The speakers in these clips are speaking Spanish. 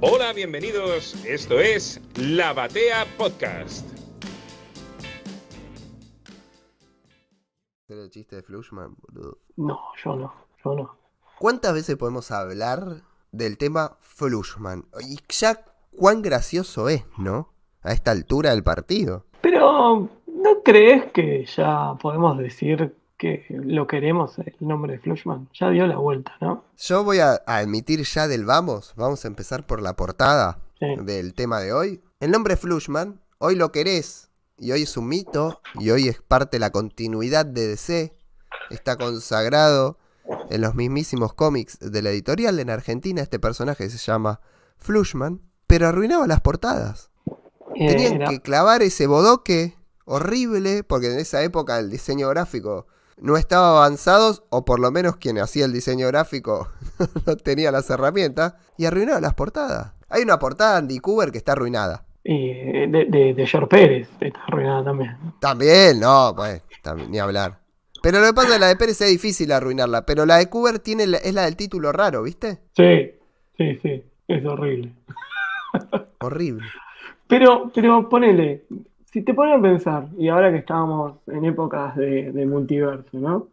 Hola, bienvenidos. Esto es La Batea Podcast. el chiste de Flushman, boludo? No, yo no, yo no. ¿Cuántas veces podemos hablar del tema Flushman? Y ya cuán gracioso es, ¿no? A esta altura del partido. Pero, ¿no crees que ya podemos decir que lo queremos el nombre de Flushman? Ya dio la vuelta, ¿no? Yo voy a admitir ya del vamos. Vamos a empezar por la portada Sí. del tema de hoy. El nombre Flushman, hoy lo querés. Y hoy es un mito. Y hoy es parte de la continuidad de DC. Está consagrado en los mismísimos cómics de la editorial en Argentina. Este personaje se llama Flushman. Pero arruinaba las portadas. Tenían Era- que clavar ese bodoque horrible, porque en esa época el diseño gráfico no estaba avanzado, o por lo menos quien hacía el diseño gráfico no tenía las herramientas, y arruinaba las portadas. Hay una portada de Andy Cooper que está arruinada. y de, de, de George Pérez, está arruinada también. También, no, pues, también, ni hablar. Pero lo que pasa es que la de Pérez es difícil arruinarla, pero la de Cooper tiene es la del título raro, ¿viste? Sí, sí, sí, es horrible. Horrible. Pero, pero ponele, si te pones a pensar, y ahora que estábamos en épocas de, de multiverso, ¿no?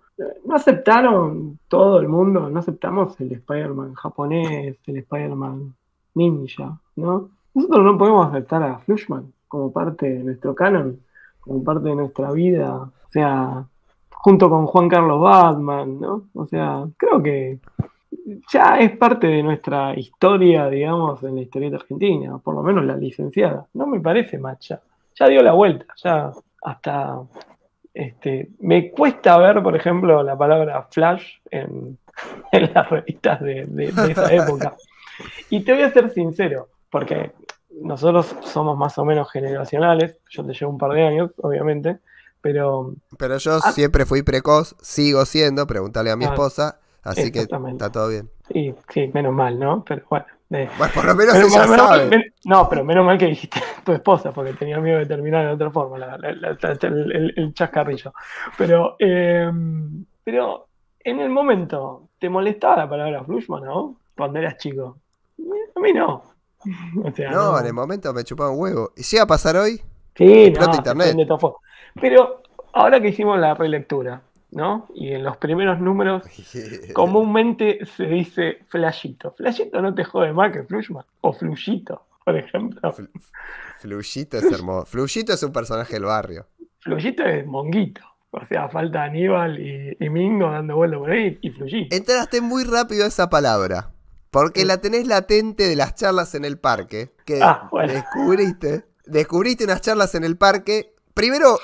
¿No aceptaron todo el mundo? ¿No aceptamos el Spider-Man japonés, el Spider-Man ninja, ¿no? Nosotros no podemos aceptar a Flushman como parte de nuestro canon, como parte de nuestra vida, o sea, junto con Juan Carlos Batman, ¿no? O sea, creo que ya es parte de nuestra historia, digamos, en la historieta argentina, por lo menos la licenciada. No me parece macha. Ya dio la vuelta, ya hasta este, me cuesta ver, por ejemplo, la palabra flash en, en las revistas de, de- de esa época. Y te voy a ser sincero, porque nosotros somos más o menos generacionales, yo te llevo un par de años, obviamente, pero Pero yo Ah. siempre fui precoz, sigo siendo, preguntarle a mi Ah, esposa, así que está todo bien. y, sí, menos mal, ¿no? Pero bueno. Bueno, por lo menos Pero ella menos- sabe. men- no, pero menos mal que dijiste tu esposa, porque tenía miedo de terminar de otra forma la- la- la- la- el, chascarrillo. Pero, eh, pero en el momento, ¿te molestaba la palabra Flushman, no? Cuando eras chico. A mí no. O sea, No, en el momento me chupaba un huevo. ¿Y llega a pasar hoy? Sí, no, internet. Pero ahora que hicimos la relectura, ¿no? Y en los primeros números comúnmente se dice flashito. Flashito no te jode más que Flushman. O Fluyito, por ejemplo. Fluyito es hermoso. Fluyito es un personaje del barrio. Fluyito es monguito. O sea, falta Aníbal y, y Mingo dando vueltas por ahí y Fluyito. Entraste muy rápido a esa palabra. Porque Sí. la tenés latente de las charlas en el parque. Que Ah, bueno. descubriste. Descubriste unas charlas en el parque. Primero,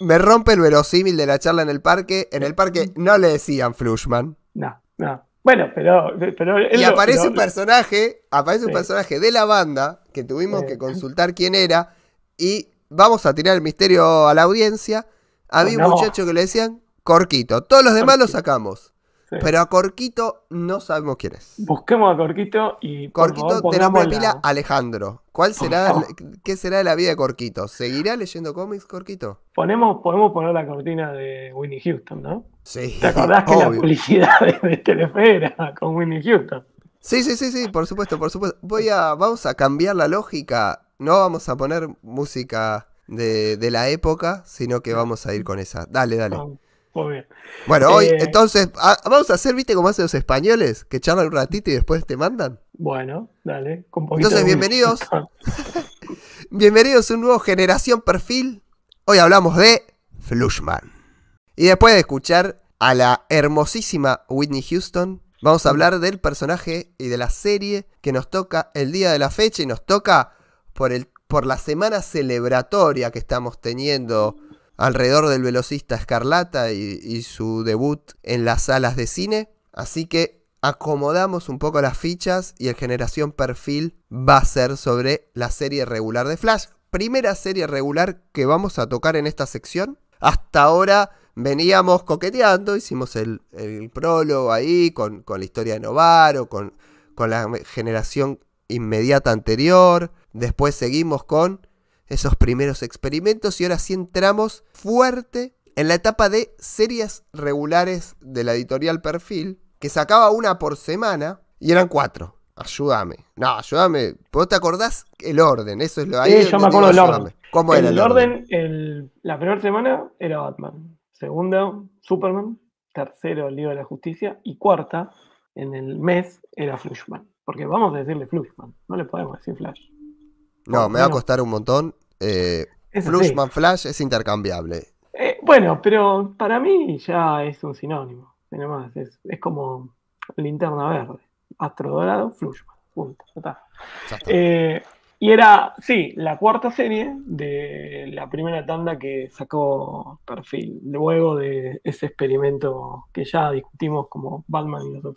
me rompe el verosímil de la charla en el parque. En el parque no le decían Flushman. No, no. Bueno, pero. pero él Y lo- aparece lo- un personaje, aparece un personaje de la banda que tuvimos Sí. que consultar quién era y vamos a tirar el misterio a la audiencia. Había un No. muchacho que le decían Corquito. Todos los demás lo Corquito. sacamos. Sí. Pero a Corquito no sabemos quién es. Busquemos a Corquito y. por Corquito favor, nombre pongamos pila la- Alejandro. ¿Cuál será, Oh. qué será de la vida de Corquito? ¿Seguirá leyendo cómics Corquito? Ponemos, podemos poner la cortina de Winnie Houston, ¿no? Sí. ¿Te acordás que la obvio. publicidad de, de Telefe era con Winnie Houston? Sí, sí, sí, sí, por supuesto, por supuesto. Voy a, vamos a cambiar la lógica. No vamos a poner música de, de la época, sino que vamos a ir con esa. Dale, dale. Ah, Muy bien. Bueno, hoy, Eh, entonces, ah, vamos a hacer, viste, como hacen los españoles, que charlan un ratito y después te mandan. Bueno, dale. Con Entonces, de bienvenidos. Bienvenidos a un nuevo Generación Perfil. Hoy hablamos de Flushman. Y después de escuchar a la hermosísima Whitney Houston, vamos a hablar del personaje y de la serie que nos toca el día de la fecha y nos toca por, el, por la semana celebratoria que estamos teniendo alrededor del velocista Escarlata y, y su debut en las salas de cine. Así que acomodamos un poco las fichas y el generación perfil va a ser sobre la serie regular de Flash. Primera serie regular que vamos a tocar en esta sección. Hasta ahora veníamos coqueteando, hicimos el, el prólogo ahí con, con la historia de Novaro, con, con la generación inmediata anterior. Después seguimos con esos primeros experimentos y ahora sí entramos fuerte en la etapa de series regulares de la editorial Perfil, que sacaba una por semana y eran cuatro. ayúdame. No, ayúdame. ¿Vos te acordás el orden? Eso es lo ahí. Sí, yo me acuerdo del orden. ¿Cómo era el, el orden, el- la primera semana era Batman. Segunda, Superman. Tercero, Liga de la Justicia. Y cuarta, en el mes, era Flashman. Porque vamos a decirle Flashman. No le podemos decir Flash. No, me va a costar un montón. Eh. Flushman Flash es intercambiable. Eh, bueno, pero para mí ya es un sinónimo. Más. Es, es como linterna verde. Astro dorado, Flashman. Punto. Está. Está. Eh, y era, sí, la cuarta serie de la primera tanda que sacó Perfil, luego de ese experimento que ya discutimos como Batman y los.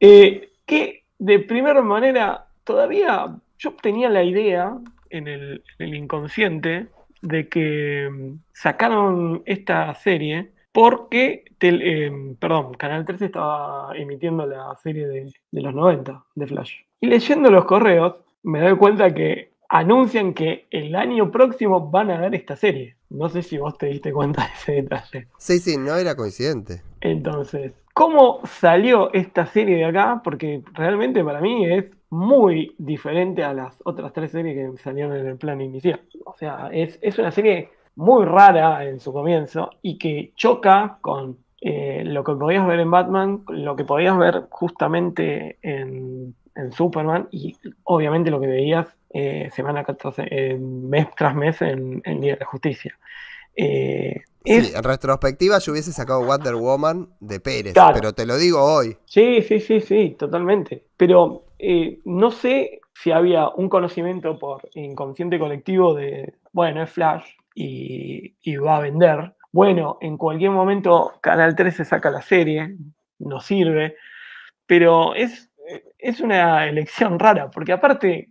Eh, que de primera manera, todavía yo tenía la idea en el, en el inconsciente de que mm, sacaron esta serie porque, eh, perdón, Canal 13 estaba emitiendo la serie de, de los 90 de Flash. Y leyendo los correos, me doy cuenta que anuncian que el año próximo van a dar esta serie. No sé si vos te diste cuenta de ese detalle. Sí, sí, no era coincidente. Entonces, ¿cómo salió esta serie de acá? Porque realmente para mí es muy diferente a las otras tres series que salieron en el plan inicial. O sea, es, es una serie muy rara en su comienzo y que choca con eh, lo que podías ver en Batman, lo que podías ver justamente en, en Superman y obviamente lo que veías eh, semana tras, eh, mes tras mes en, en Liga de Justicia. Eh, es- Sí, en retrospectiva yo hubiese sacado Wonder Woman de Pérez, Claro. pero te lo digo hoy. Sí, sí, sí, sí, totalmente. Pero eh, no sé si había un conocimiento por inconsciente colectivo de, bueno, es Flash y, y va a vender. Bueno, en cualquier momento Canal 13 saca la serie, no sirve, pero es, es una elección rara, porque aparte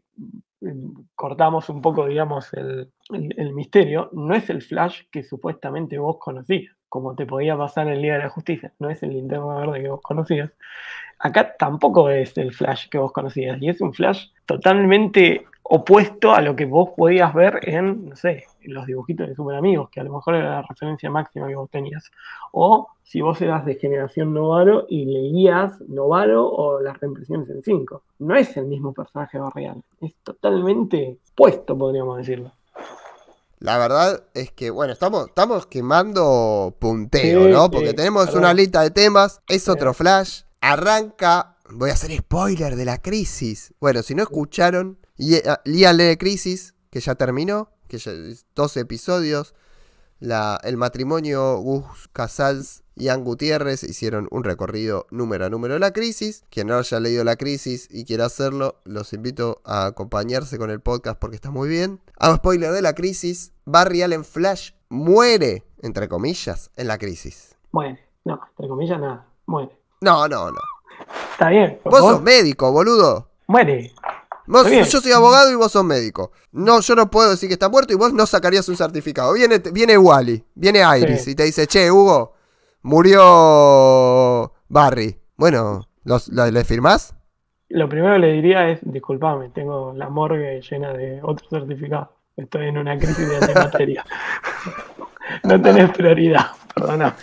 cortamos un poco, digamos, el, el- misterio, no es el Flash que supuestamente vos conocías, como te podía pasar en Liga de la Justicia, no es el linterna verde que vos conocías. Acá tampoco es el Flash que vos conocías, y es un Flash totalmente opuesto a lo que vos podías ver en, no sé, los dibujitos de Super Amigos, que a lo mejor era la referencia máxima que vos tenías. O si vos eras de generación Novaro y leías Novaro o las reimpresiones en 5. No es el mismo personaje barrial, es totalmente puesto, podríamos decirlo. La verdad es que, bueno, estamos, estamos quemando punteo, Sí, ¿no? sí, Porque tenemos perdón. una lista de temas, es otro flash, arranca, voy a hacer spoiler de la crisis. Bueno, si no escucharon, líanle de crisis, que ya terminó, que ya es 12 episodios. La, el matrimonio Gus Casals y Ann Gutiérrez hicieron un recorrido número a número de la crisis. Quien no haya leído la crisis y quiera hacerlo, los invito a acompañarse con el podcast porque está muy bien. Hago spoiler de la crisis. Barry Allen Flash muere, entre comillas, en la crisis. Muere. No, entre comillas, nada. Muere. No, no, no. Está bien. Vos sos médico, boludo. Muere. Vos- yo soy abogado y vos sos médico. No, yo no puedo decir que está muerto y vos no sacarías un certificado. Viene, viene Wally, viene Iris Sí. y te dice, che, Hugo, murió Barry. Bueno, ¿los, lo- ¿le firmás? Lo primero que le diría es, disculpame, tengo la morgue llena de otros certificados. Estoy en una crisis de antimateria. no tenés prioridad, perdona.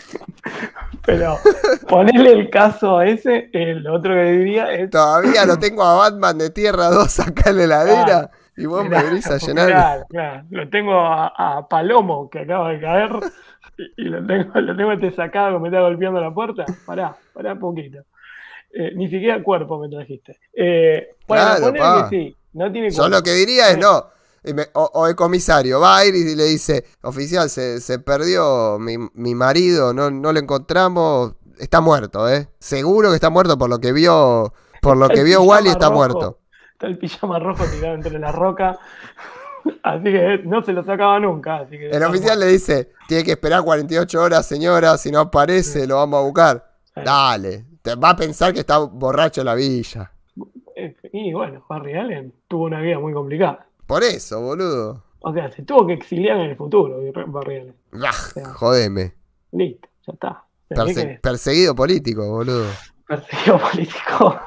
Pero ponerle el caso a ese, el otro que diría es... Todavía lo tengo a Batman de Tierra 2 acá en la heladera y vos me venís a llenar. Claro, claro. Lo tengo a, a Palomo que acaba de caer y, y lo tengo, lo tengo este sacado que me está golpeando la puerta. Pará, pará un poquito. Eh, ni siquiera cuerpo me trajiste. Eh, bueno, Claro, que sí, no tiene Yo lo que diría es Eh, no. Me- o, o el comisario va a Iris y le dice, oficial, se, se perdió mi, mi marido, no, no lo encontramos, está muerto, ¿eh? Seguro que está muerto por lo que vio, por lo que vio Wally está rojo. muerto. Está el pijama rojo tirado entre la roca. Así que no se lo sacaba nunca. Así que El oficial le dice, tiene que esperar 48 horas, señora, si no aparece lo vamos a buscar. Sí. Dale, te va a pensar que está borracho en la villa. Eh, Y bueno, Barry Allen tuvo una vida muy complicada. Por eso, boludo. O sea, se tuvo que exiliar en el futuro, Barry Allen. Ah, jodeme. Listo, ya está. Perseguido político, boludo. perseguido político,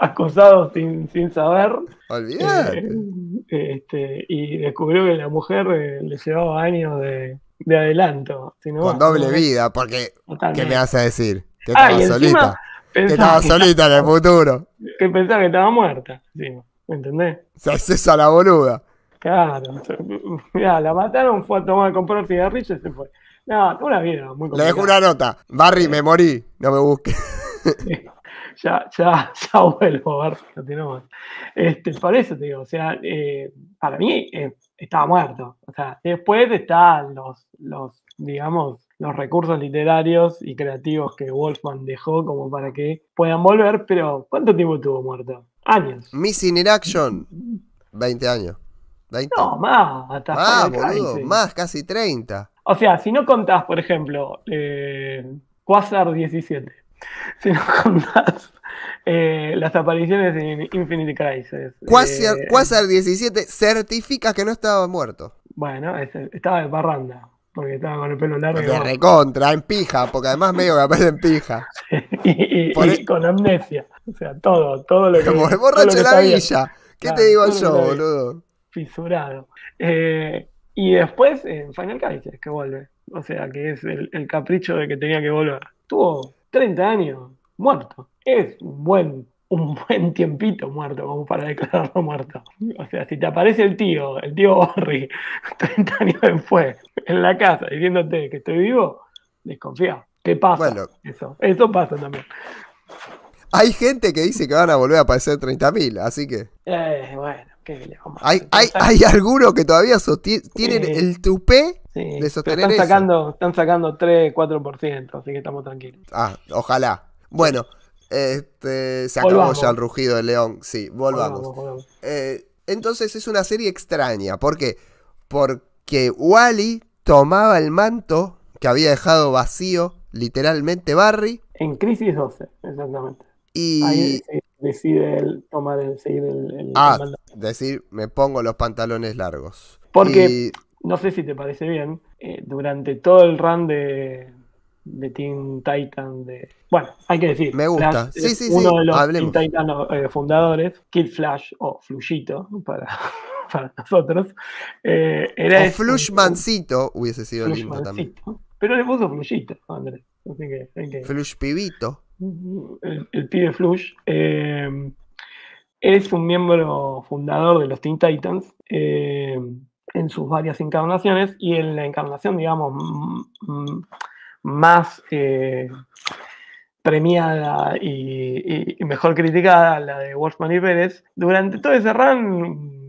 acusado sin, sin saber, Olvidate. eh, este, y descubrió que la mujer eh, le llevaba años de, de adelanto. si no, Con doble no, vida, porque ¿qué me vas a decir? Que Ah, estaba solita. Que estaba solita en el futuro. que pensaba que estaba muerta. encima, ¿Me entendés? Se hace eso a la boluda. Claro. Mirá, la mataron, fue a tomar a comprar cigarrillos y se fue. No, una vida muy Le dejo complicada. una nota. Barry, me morí. No me busques. ya, ya, ya vuelvo si continuamos. Este, por eso te digo, o sea, eh, para mí eh, estaba muerto. O sea, después están los, los, digamos, los recursos literarios y creativos que Wolfman dejó como para que puedan volver, pero ¿cuánto tiempo estuvo muerto? Años. Missing in Action. 20 años. 20. No, más, hasta más, Final boludo. Más, casi 30. O sea, si no contás, por ejemplo, eh, Quasar 17, si no contás eh, las apariciones en Infinity Crisis. Quasar, eh, Quasar 17 certifica que no estaba muerto. Bueno, ese- estaba de parranda, porque estaba con el pelo largo De recontra, en pija, porque además medio que aparece en pija. y, y- Por y e- con amnesia. O sea, todo, todo lo que. Como el borracho de la villa. ¿Qué Claro, te digo yo, boludo? Fisurado. Eh, y después en Final Crisis que vuelve. O sea, que es el, el capricho de que tenía que volver. Tuvo 30 años muerto. Es un buen, un buen tiempito muerto como para declararlo muerto. O sea, si te aparece el tío, el tío Barry, 30 años después, en la casa, diciéndote que estoy vivo, desconfía. ¿Qué pasa? Bueno. Eso, eso pasa también. Hay gente que dice que van a volver a aparecer 30.000, así que. Eh, bueno, ¿qué Hay, hay, hay algunos que todavía tienen el tupé. Sí, de sostener están eso. sacando, están sacando 3, 4%, así que estamos tranquilos. Ah, ojalá. Bueno, este, se acabó Volvamos. ya el rugido del león. Sí, volvamos. Volvamos, volvamos. Eh, entonces es una serie extraña. ¿Por qué? Porque Wally tomaba el manto que había dejado vacío, literalmente Barry, En Crisis 12, exactamente. y Ahí decide él tomar el, seguir el, el- Ah. el decir, me pongo los pantalones largos. Porque- Y- No sé si te parece bien, eh, durante todo el run de, de Teen Titan, de, bueno, hay que decir, Me gusta. Flash Sí, sí, uno sí, de los hablemos. Teen Titan eh, fundadores, Kid Flash o Fluyito para, para nosotros, eh, era o ese- Flushmancito hubiese sido lindo también. Pero le puso Fluyito, Andrés. Así que hay que. Flush pibito. el, el pibe Flush, eh, es un miembro fundador de los Teen Titans eh, en sus varias encarnaciones y en la encarnación, digamos, más eh, premiada y, mejor criticada, la de Wolfman y Pérez, durante todo ese run,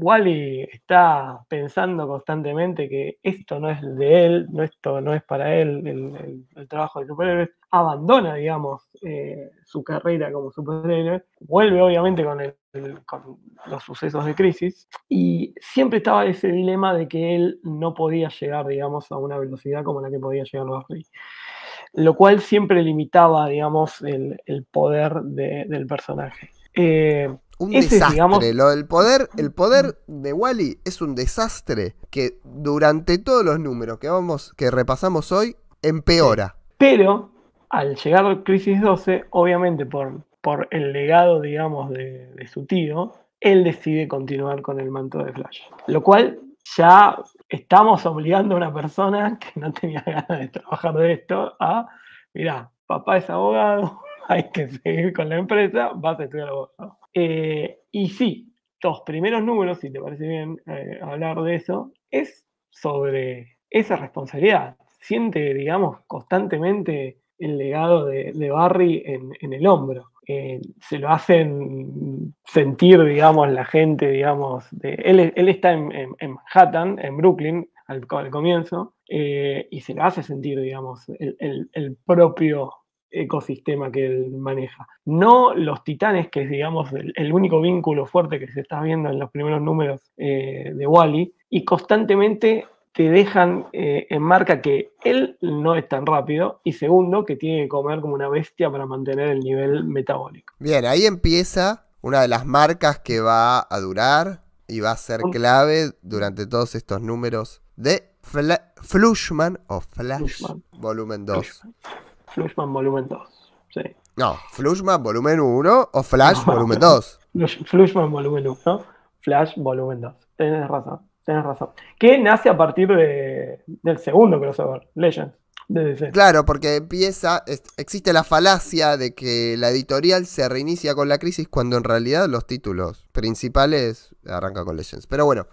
Wally está pensando constantemente que esto no es de él, no, esto no es para él, el, trabajo de superhéroes, abandona, digamos, eh, su carrera como superhéroe, vuelve obviamente con, los sucesos de crisis. Y siempre estaba ese dilema de que él no podía llegar, digamos, a una velocidad como la que podía llegar Barry lo cual siempre limitaba, digamos, el, el poder de- del personaje. Eh, Un Ese, desastre. digamos- Lo del poder, el poder de Wally es un desastre que durante todos los números que vamos, que repasamos hoy, empeora. pero al llegar Crisis 12, obviamente por, por el legado, digamos, de, de su tío, él decide continuar con el manto de Flash. Lo cual ya estamos obligando a una persona que no tenía ganas de trabajar de esto a, mira, papá es abogado, hay que seguir con la empresa, vas a estudiar abogado. Eh, y sí, los primeros números, si te parece bien eh, hablar de eso, es sobre esa responsabilidad. Siente, digamos, constantemente el legado de, Barry en, en el hombro. Eh, se lo hacen sentir, digamos, la gente, digamos, de, él, está en, en- Manhattan, en Brooklyn, al, comienzo, y se lo hace sentir, digamos, el- el propio ecosistema que él maneja. No los titanes, que es, digamos, el, el único vínculo fuerte que se está viendo en los primeros números eh, de Wally, y constantemente te dejan eh, en marca que él no es tan rápido, y segundo, que tiene que comer como una bestia para mantener el nivel metabólico. Bien, ahí empieza una de las marcas que va a durar y va a ser clave durante todos estos números de Fla- Flushman o Flash Flushman. volumen 2. Flushman. Flushman volumen 2. Sí. No, Flushman volumen 1 o Flash No. volumen 2. Flush- Flushman volumen 1, Flash volumen 2. Tenés razón, tenés razón. Que nace a partir de- del segundo crossover, Legends. Claro, porque empieza, es- existe la falacia de que la editorial se reinicia con la crisis cuando en realidad los títulos principales arrancan con Legends. Pero bueno,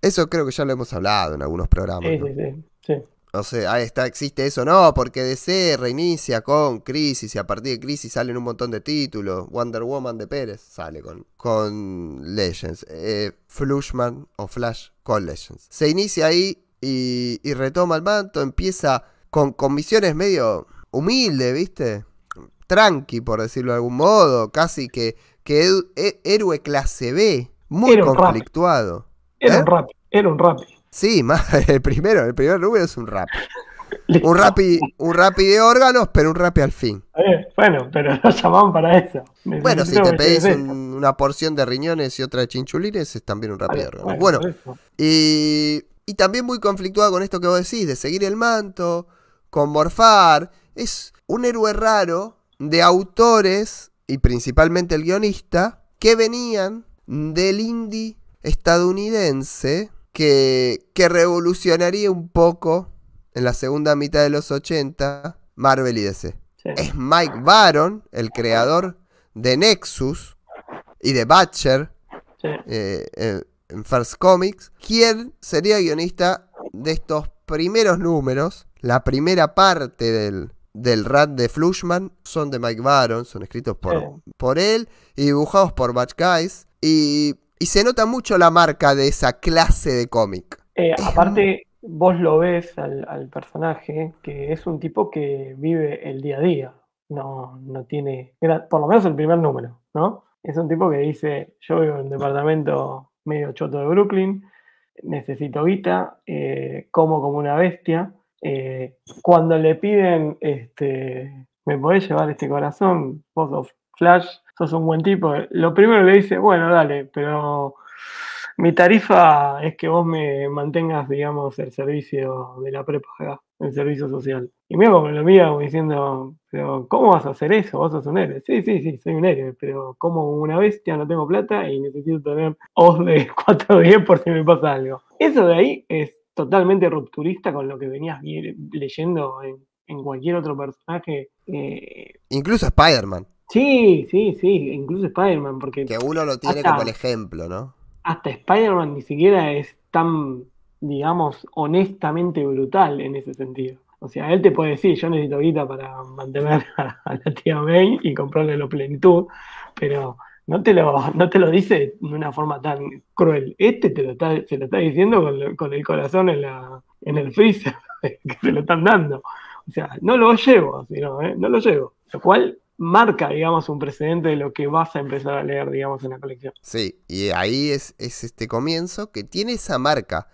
eso creo que ya lo hemos hablado en algunos programas. Sí, ¿no? sí, sí, sí. O sea, ahí está, existe eso, no, porque DC reinicia con Crisis y a partir de Crisis salen un montón de títulos. Wonder Woman de Pérez sale con, con Legends. Eh, Flushman o Flash con Legends. Se inicia ahí y, y retoma el manto, empieza con, con misiones medio humilde, ¿viste? Tranqui, por decirlo de algún modo, casi que, que he- héroe clase B, muy Era un rap. conflictuado. Era ¿Eh? un rap, era un rap. Sí, más, el primero, el primer número es un rap. Un rapi, un rapi de órganos, pero un rapi al fin. Eh, bueno, pero no llamaban para eso. Bueno, si te pedís un- una porción de riñones y otra de chinchulines, es también un rapi de órganos. bueno, y, y también muy conflictuado con esto que vos decís, de seguir el manto, con morfar. Es un héroe raro de autores, y principalmente el guionista, que venían del indie estadounidense, que, que revolucionaría un poco en la segunda mitad de los 80 Marvel y DC. Sí. Es Mike Baron, el creador de Nexus y de Butcher, Sí. eh, en- en First Comics, quien sería guionista de estos primeros números, la primera parte del, del de Flushman, son de Mike Baron, son escritos por, Sí. por él y dibujados por Batch Guys, y, y se nota mucho la marca de esa clase de cómic. Eh, aparte, vos lo ves al, al personaje que es un tipo que vive el día a día. No, no tiene, por lo menos el primer número, ¿no? Es un tipo que dice, yo vivo en un departamento medio choto de Brooklyn, necesito guita, eh, como como una bestia. eh, cuando le piden, este, ¿me podés llevar este corazón? Vos Flash, sos un buen tipo. Lo primero le dice, bueno, dale, pero mi tarifa es que vos me mantengas, digamos, el servicio de la prepaga, el servicio social. Y como lo como diciendo, pero ¿cómo vas a hacer eso? Vos sos un héroe. Sí, sí, sí, soy un héroe, pero como una bestia no tengo plata y necesito tener os de 4 o 10 por si me pasa algo. Eso de ahí es totalmente rupturista con lo que venías leyendo en, en cualquier otro personaje. eh, Incluso Spider-Man, sí, sí, sí, incluso Spider-Man, porque que uno lo tiene Hasta- como el ejemplo, ¿no? hasta Spider-Man ni siquiera es tan, digamos, honestamente brutal en ese sentido. O sea, él te puede decir, yo necesito guita para mantener a, a la tía May y comprarle la plenitud, pero no te lo, no te lo dice de una forma tan cruel. Este te lo está, se lo está diciendo con, el corazón en, la, en el freezer, que se lo están dando. O sea, no lo llevo, sino, ¿eh? no lo llevo. Lo cual marca, digamos, un precedente de lo que vas a empezar a leer, digamos, en la colección. Sí, y ahí es, es este comienzo que tiene esa marca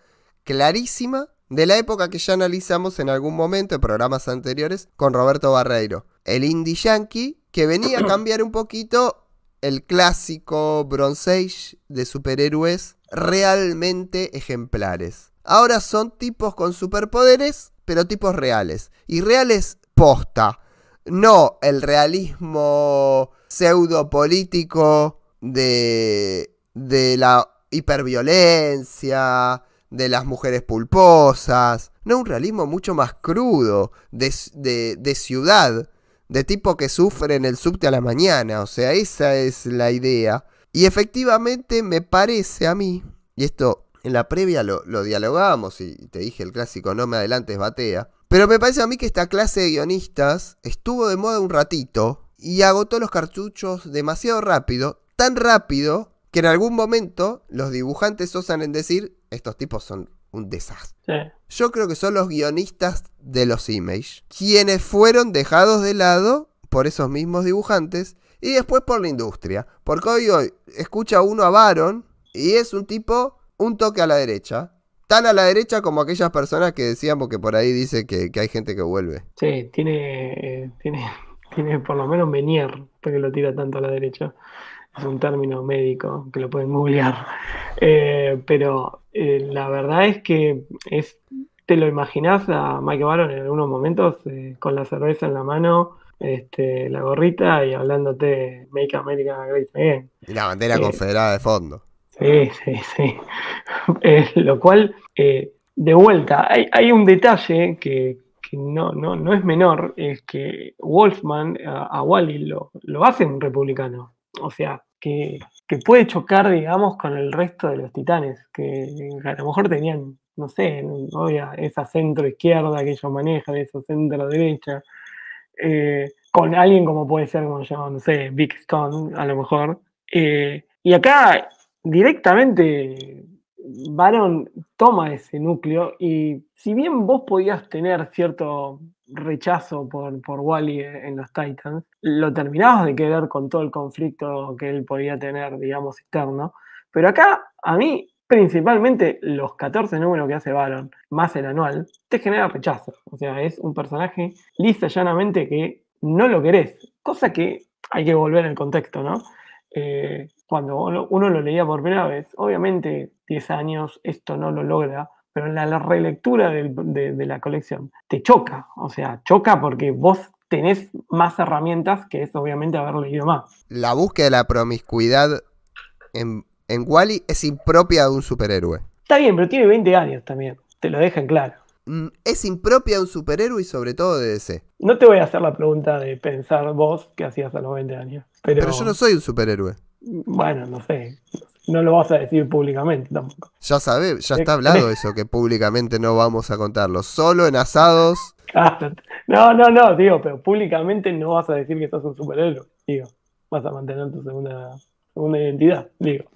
clarísima de la época que ya analizamos en algún momento en programas anteriores con Roberto Barreiro. El indie yankee que venía a cambiar un poquito el clásico Bronze Age de superhéroes realmente ejemplares. Ahora son tipos con superpoderes, pero tipos reales. Y reales posta. No el realismo pseudo político de, de la hiperviolencia, de las mujeres pulposas. No, un realismo mucho más crudo, de, de- de ciudad, de tipo que sufre en el subte a la mañana. O sea, esa es la idea. Y efectivamente me parece a mí, y esto en la previa lo, lo dialogamos y te dije el clásico no me adelantes batea, pero me parece a mí que esta clase de guionistas estuvo de moda un ratito y agotó los cartuchos demasiado rápido, tan rápido que en algún momento los dibujantes osan en decir, estos tipos son un desastre. Sí. Yo creo que son los guionistas de los Image, quienes fueron dejados de lado por esos mismos dibujantes y después por la industria. Porque hoy, hoy escucha uno a Baron y es un tipo un toque a la derecha. Tan a la derecha como aquellas personas que decíamos que por ahí dice que, que hay gente que vuelve. Sí, tiene, eh, tiene, tiene por lo menos Menier, porque lo tira tanto a la derecha. Es un término médico que lo pueden googlear. Eh, pero eh, la verdad es que es, te lo imaginas a Mike Baron en algunos momentos con la cerveza en la mano, este, la gorrita y hablándote Make America Great Again. Y la bandera confederada de fondo. Sí, sí, sí. Eh, lo cual, eh, de vuelta, hay, hay un detalle que, no, no, no es menor es que Wolfman a, Wally lo, lo hace un republicano. O sea, que, que, puede chocar, digamos, con el resto de los titanes, que a lo mejor tenían, no sé, esa centro izquierda que ellos manejan, esa centro derecha, eh, con alguien como puede ser, como llaman, no sé, Big Stone, a lo mejor. Eh, y acá directamente Baron toma ese núcleo y si bien vos podías tener cierto rechazo por, por Wally en los Titans, lo terminabas de querer con todo el conflicto que él podía tener, digamos, externo. Pero acá, a mí, principalmente los 14 números que hace Baron, más el anual, te genera rechazo. O sea, es un personaje lisa llanamente que no lo querés. Cosa que hay que volver al contexto, ¿no? Eh, cuando uno lo leía por primera vez, obviamente 10 años esto no lo logra, pero en la, relectura de, la colección te choca, o sea, choca porque vos tenés más herramientas que es obviamente haber leído más. La búsqueda de la promiscuidad en, en Wally es impropia de un superhéroe. Está bien, pero tiene 20 años también, te lo dejan claro. Mm, es impropia de un superhéroe y sobre todo de DC. No te voy a hacer la pregunta de pensar vos qué hacías a los 20 años. pero yo no soy un superhéroe. Bueno, no sé. No lo vas a decir públicamente tampoco. Ya sabes, ya está hablado eso, que públicamente no vamos a contarlo. Solo en asados. No, no, no, digo, pero públicamente no vas a decir que sos un superhéroe. Digo, vas a mantener tu segunda, segunda identidad, digo.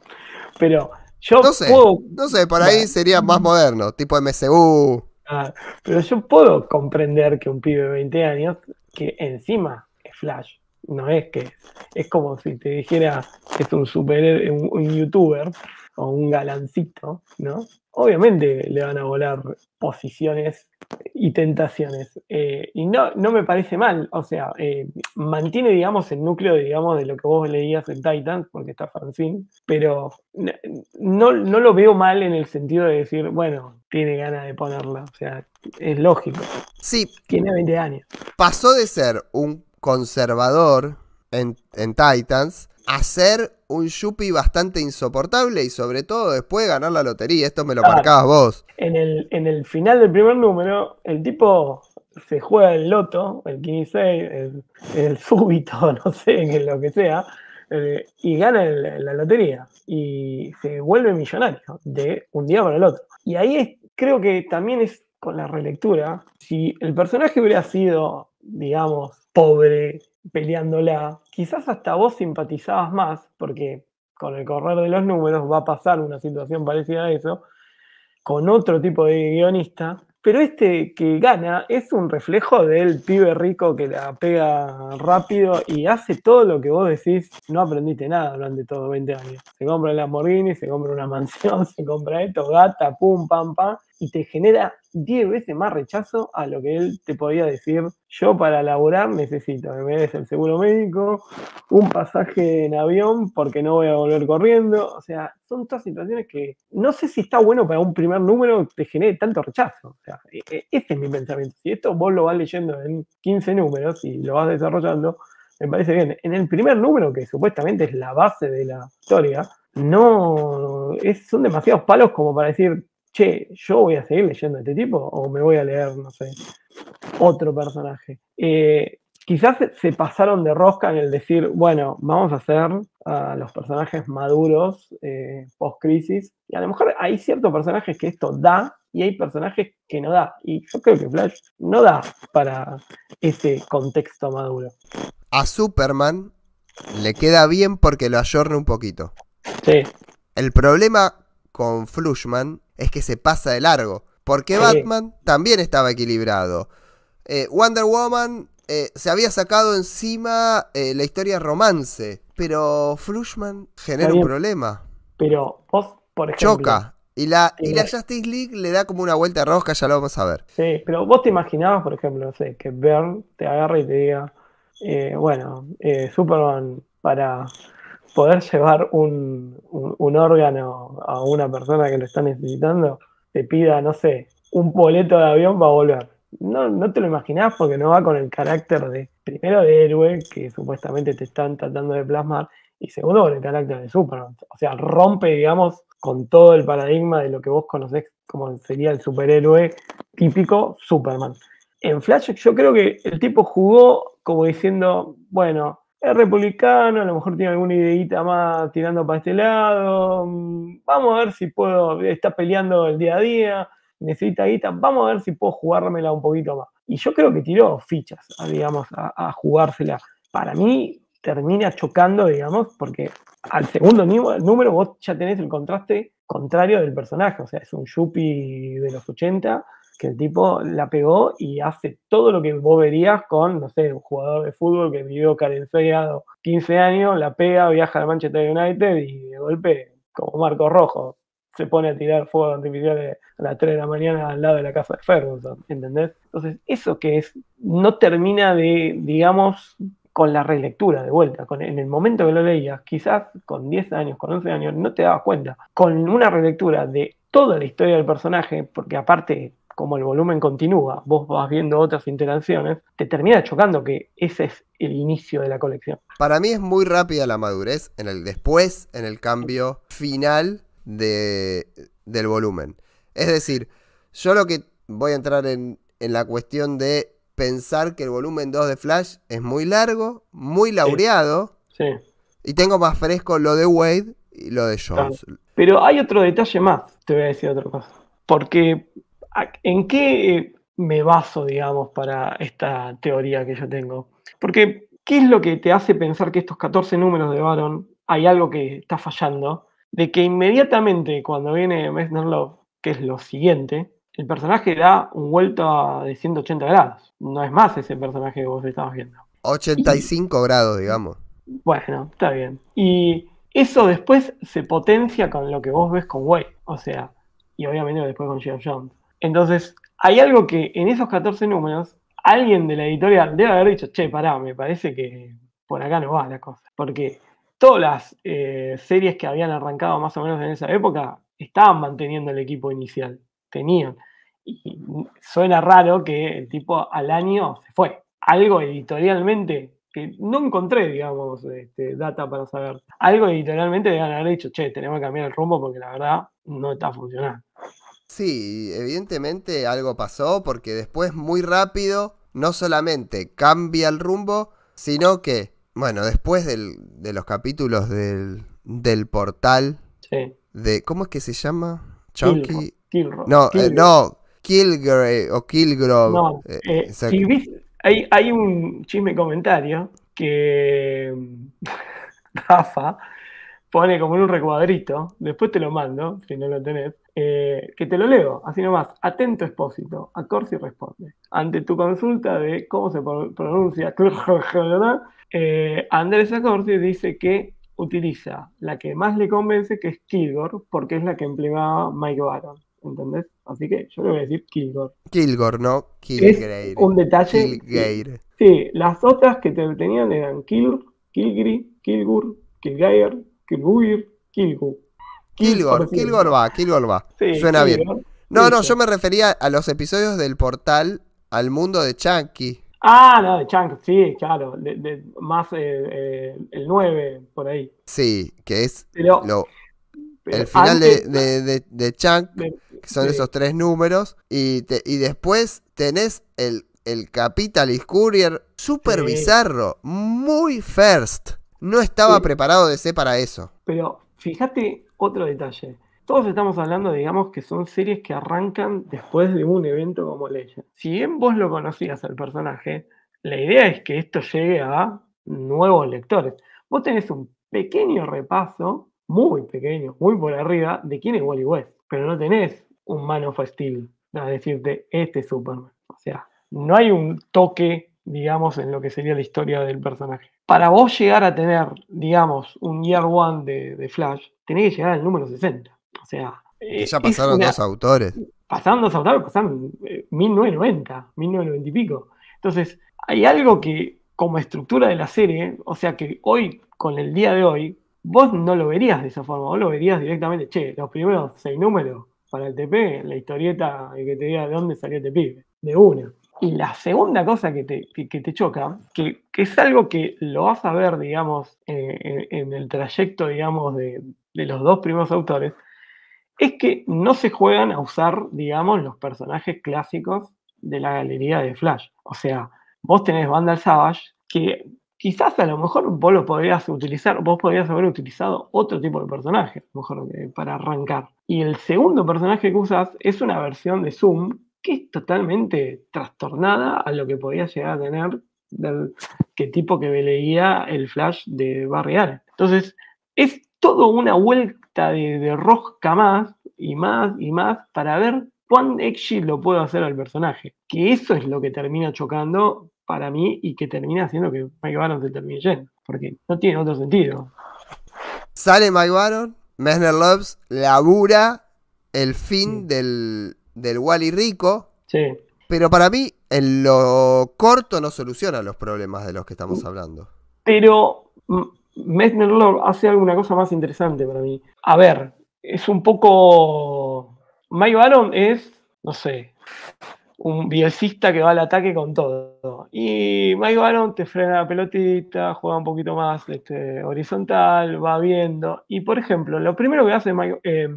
Pero yo no sé, puedo. No sé, por ahí sería más moderno, tipo MCU. Ah, pero yo puedo comprender que un pibe de 20 años, que encima es Flash, no es que es como si te dijera que es un super un, youtuber o un galancito, ¿no? Obviamente le van a volar posiciones y tentaciones. Eh, y no, no me parece mal, o sea, eh, mantiene, digamos, el núcleo, digamos, de lo que vos leías en Titans, porque está fanzine, pero no, no lo veo mal en el sentido de decir, bueno, tiene ganas de ponerla, o sea, es lógico. Sí. Tiene 20 años. Pasó de ser un conservador en, Titans a ser un Yuppie bastante insoportable y sobre todo después de ganar la lotería. Esto me lo marcabas vos. En el, en el final del primer número, el tipo se juega el loto, el 15, el, el súbito, no sé, lo que sea, eh, y gana la lotería. Y se vuelve millonario de un día para el otro. Y ahí creo que también es con la relectura. Si el personaje hubiera sido, digamos, pobre peleándola, quizás hasta vos simpatizabas más, porque con el correr de los números va a pasar una situación parecida a eso, con otro tipo de guionista, pero este que gana es un reflejo del pibe rico que la pega rápido y hace todo lo que vos decís, no aprendiste nada durante todos 20 años. Se compra el Lamborghini, se compra una mansión, se compra esto, gata, pum, pam, pam, y te genera 10 veces más rechazo a lo que él te podía decir. Yo para laburar necesito me des el seguro médico, un pasaje en avión porque no voy a volver corriendo. O sea, son todas situaciones que no sé si está bueno para un primer número que te genere tanto rechazo. O e, e, este es mi pensamiento. Si esto vos lo vas leyendo en 15 números y lo vas desarrollando, me parece bien. En el primer número, que supuestamente es la base de la historia, no es, son demasiados palos como para decir, che, yo voy a seguir leyendo a este tipo o me voy a leer, no sé, otro personaje. Eh, quizás se pasaron de rosca en el decir, bueno, vamos a hacer a los personajes maduros eh, post-crisis. Y a lo mejor hay ciertos personajes que esto da y hay personajes que no da. Y yo creo que Flash no da para ese contexto maduro. A Superman le queda bien porque lo ayorna un poquito. Sí. El problema con Flushman es que se pasa de largo. Porque Batman también estaba equilibrado. Eh, Wonder Woman eh, se había sacado encima eh, la historia romance. Pero Flushman genera un problema. Pero vos, por ejemplo. Choca. Y la, y la Justice League le da como una vuelta rosca, ya lo vamos a ver. Sí, pero vos te imaginabas, por ejemplo, no sé, que Bern te agarre y te diga, bueno, Superman para poder llevar un, órgano a una persona que lo está necesitando, te pida, no sé, un boleto de avión va a volver. No, no te lo imaginás porque no va con el carácter de, primero, de héroe, que supuestamente te están tratando de plasmar, y segundo, con el carácter de Superman. O sea, rompe, digamos, con todo el paradigma de lo que vos conocés como sería el superhéroe típico Superman. en Flash yo creo que el tipo jugó como diciendo, bueno, es republicano, a lo mejor tiene alguna ideita más tirando para este lado, vamos a ver si puedo, está peleando el día a día, necesita guita, vamos a ver si puedo jugármela un poquito más. Y yo creo que tiró fichas, digamos, a, jugársela. Para mí termina chocando, digamos, porque al segundo número vos ya tenés el contraste contrario del personaje, o sea, es un Yuppie de los 80 que el tipo la pegó y hace todo lo que vos verías con, no sé, un jugador de fútbol que vivió carenciado 15 años, la pega, viaja al Manchester United y de golpe, como Marco Rojo, se pone a tirar fuego artificiales a las 3 de la mañana al lado de la casa de Ferguson, ¿entendés? Entonces, eso que es, no termina de, digamos, con la relectura de vuelta, con, en el momento que lo leías, quizás con 10 años, con 11 años, no te dabas cuenta. Con una relectura de toda la historia del personaje, porque aparte como el volumen continúa, vos vas viendo otras interacciones, te termina chocando que ese es el inicio de la colección. Para mí es muy rápida la madurez en el después, en el cambio final de, del volumen. Es decir, yo lo que voy a entrar en, en la cuestión de pensar que el volumen 2 de Flash es muy largo, muy laureado. Sí. Y tengo más fresco lo de Wade y lo de Jones. Pero hay otro detalle más, te voy a decir otra cosa. Porque ¿En qué me baso, digamos, para esta teoría que yo tengo? Porque, ¿qué es lo que te hace pensar que estos 14 números de Baron hay algo que está fallando? De que inmediatamente cuando viene Messner Love, que es lo siguiente, el personaje da un vuelto de 180 grados. No es más ese personaje que vos estabas viendo. 85 grados, digamos. Bueno, está bien. Y eso después se potencia con lo que vos ves con Wade. O sea, y obviamente después con Geoff Jones. Entonces, hay algo que en esos 14 números, alguien de la editorial debe haber dicho, che, pará, me parece que por acá no va la cosa. Porque todas las eh, series que habían arrancado más o menos en esa época estaban manteniendo el equipo inicial, tenían. Y suena raro que el tipo al año se fue. Algo editorialmente que no encontré, digamos, este, data para saber. Algo editorialmente deben haber dicho, che, tenemos que cambiar el rumbo porque la verdad no está funcionando. Sí, evidentemente algo pasó porque después muy rápido no solamente cambia el rumbo, sino que, bueno, después de los capítulos del, portal, de ¿cómo es que se llama? Chunky. no, eh, no, Kilgrave o Kilgrove. No, eh, eh, hay, hay un chisme comentario que Rafa pone como en un recuadrito, después te lo mando, si no lo tenés, eh, que te lo leo, así nomás. Atento expósito, a Corsi responde. Ante tu consulta de cómo se pronuncia, eh, Andrés Acorsi dice que utiliza la que más le convence, que es Kilgore, porque es la que empleaba Mike Baron. ¿Entendés? Así que yo le voy a decir Kilgore. Kilgore, no Kilgrave. un detalle. Kilgore. Sí, las otras que te tenían eran Kilgore, Kilgri, Kilgur, Kilgair, Kilguir, Kilgu. Kilgore, Kilgore va, Kilgore va. Suena bien. No, no, yo me refería a los episodios del portal al mundo de Chunky. Ah, no, de Chunky, sí, claro. más eh, eh, el 9, por ahí. Sí, que es lo, el final de, de, de, Chunk, que son esos tres números. Y, y después tenés el, el Capitalist Courier súper bizarro, muy first. No estaba preparado de ser para eso. Pero fíjate otro detalle. Todos estamos hablando, digamos, que son series que arrancan después de un evento como Legend. Si bien vos lo conocías al personaje, la idea es que esto llegue a nuevos lectores. Vos tenés un pequeño repaso, muy pequeño, muy por arriba, de quién es Wally West, pero no tenés un Man of Steel, a decirte, este es Superman. O sea, no hay un toque, digamos, en lo que sería la historia del personaje para vos llegar a tener, digamos, un Year One de, Flash, tenés que llegar al número 60. O sea. Ya pasaron dos autores. Pasaron dos autores, pasaron 1990, eh, 1990 y pico. Entonces, hay algo que, como estructura de la serie, o sea que hoy, con el día de hoy, vos no lo verías de esa forma, vos lo verías directamente, che, los primeros seis números para el TP, la historieta que te diga de dónde salió este pibe, de una. Y la segunda cosa que te, te choca, que, es algo que lo vas a ver, digamos, eh, en, el trayecto, digamos, de, los dos primeros autores, es que no se juegan a usar, digamos, los personajes clásicos de la galería de Flash. O sea, vos tenés Vandal Savage que quizás a lo mejor vos lo podrías utilizar, vos podrías haber utilizado otro tipo de personaje, mejor para arrancar. Y el segundo personaje que usas es una versión de Zoom que es totalmente trastornada a lo que podía llegar a tener del que tipo que leía el Flash de Barry Allen. Entonces, es todo una vuelta de, de rosca más y más y más para ver cuán edgy lo puedo hacer al personaje. Que eso es lo que termina chocando para mí y que termina haciendo que Mike Baron se termine yendo. Porque no tiene otro sentido. Sale Mike Baron, Messner Loves labura el fin del, del Wally rico. Sí. Pero para mí, en lo corto no soluciona los problemas de los que estamos hablando. Pero Messner Love hace alguna cosa más interesante para mí. A ver, es un poco. Mike Baron es, no sé, un bielcista que va al ataque con todo. Y Mike Baron te frena la pelotita, juega un poquito más este, horizontal, va viendo. Y por ejemplo, lo primero que hace Mike, eh,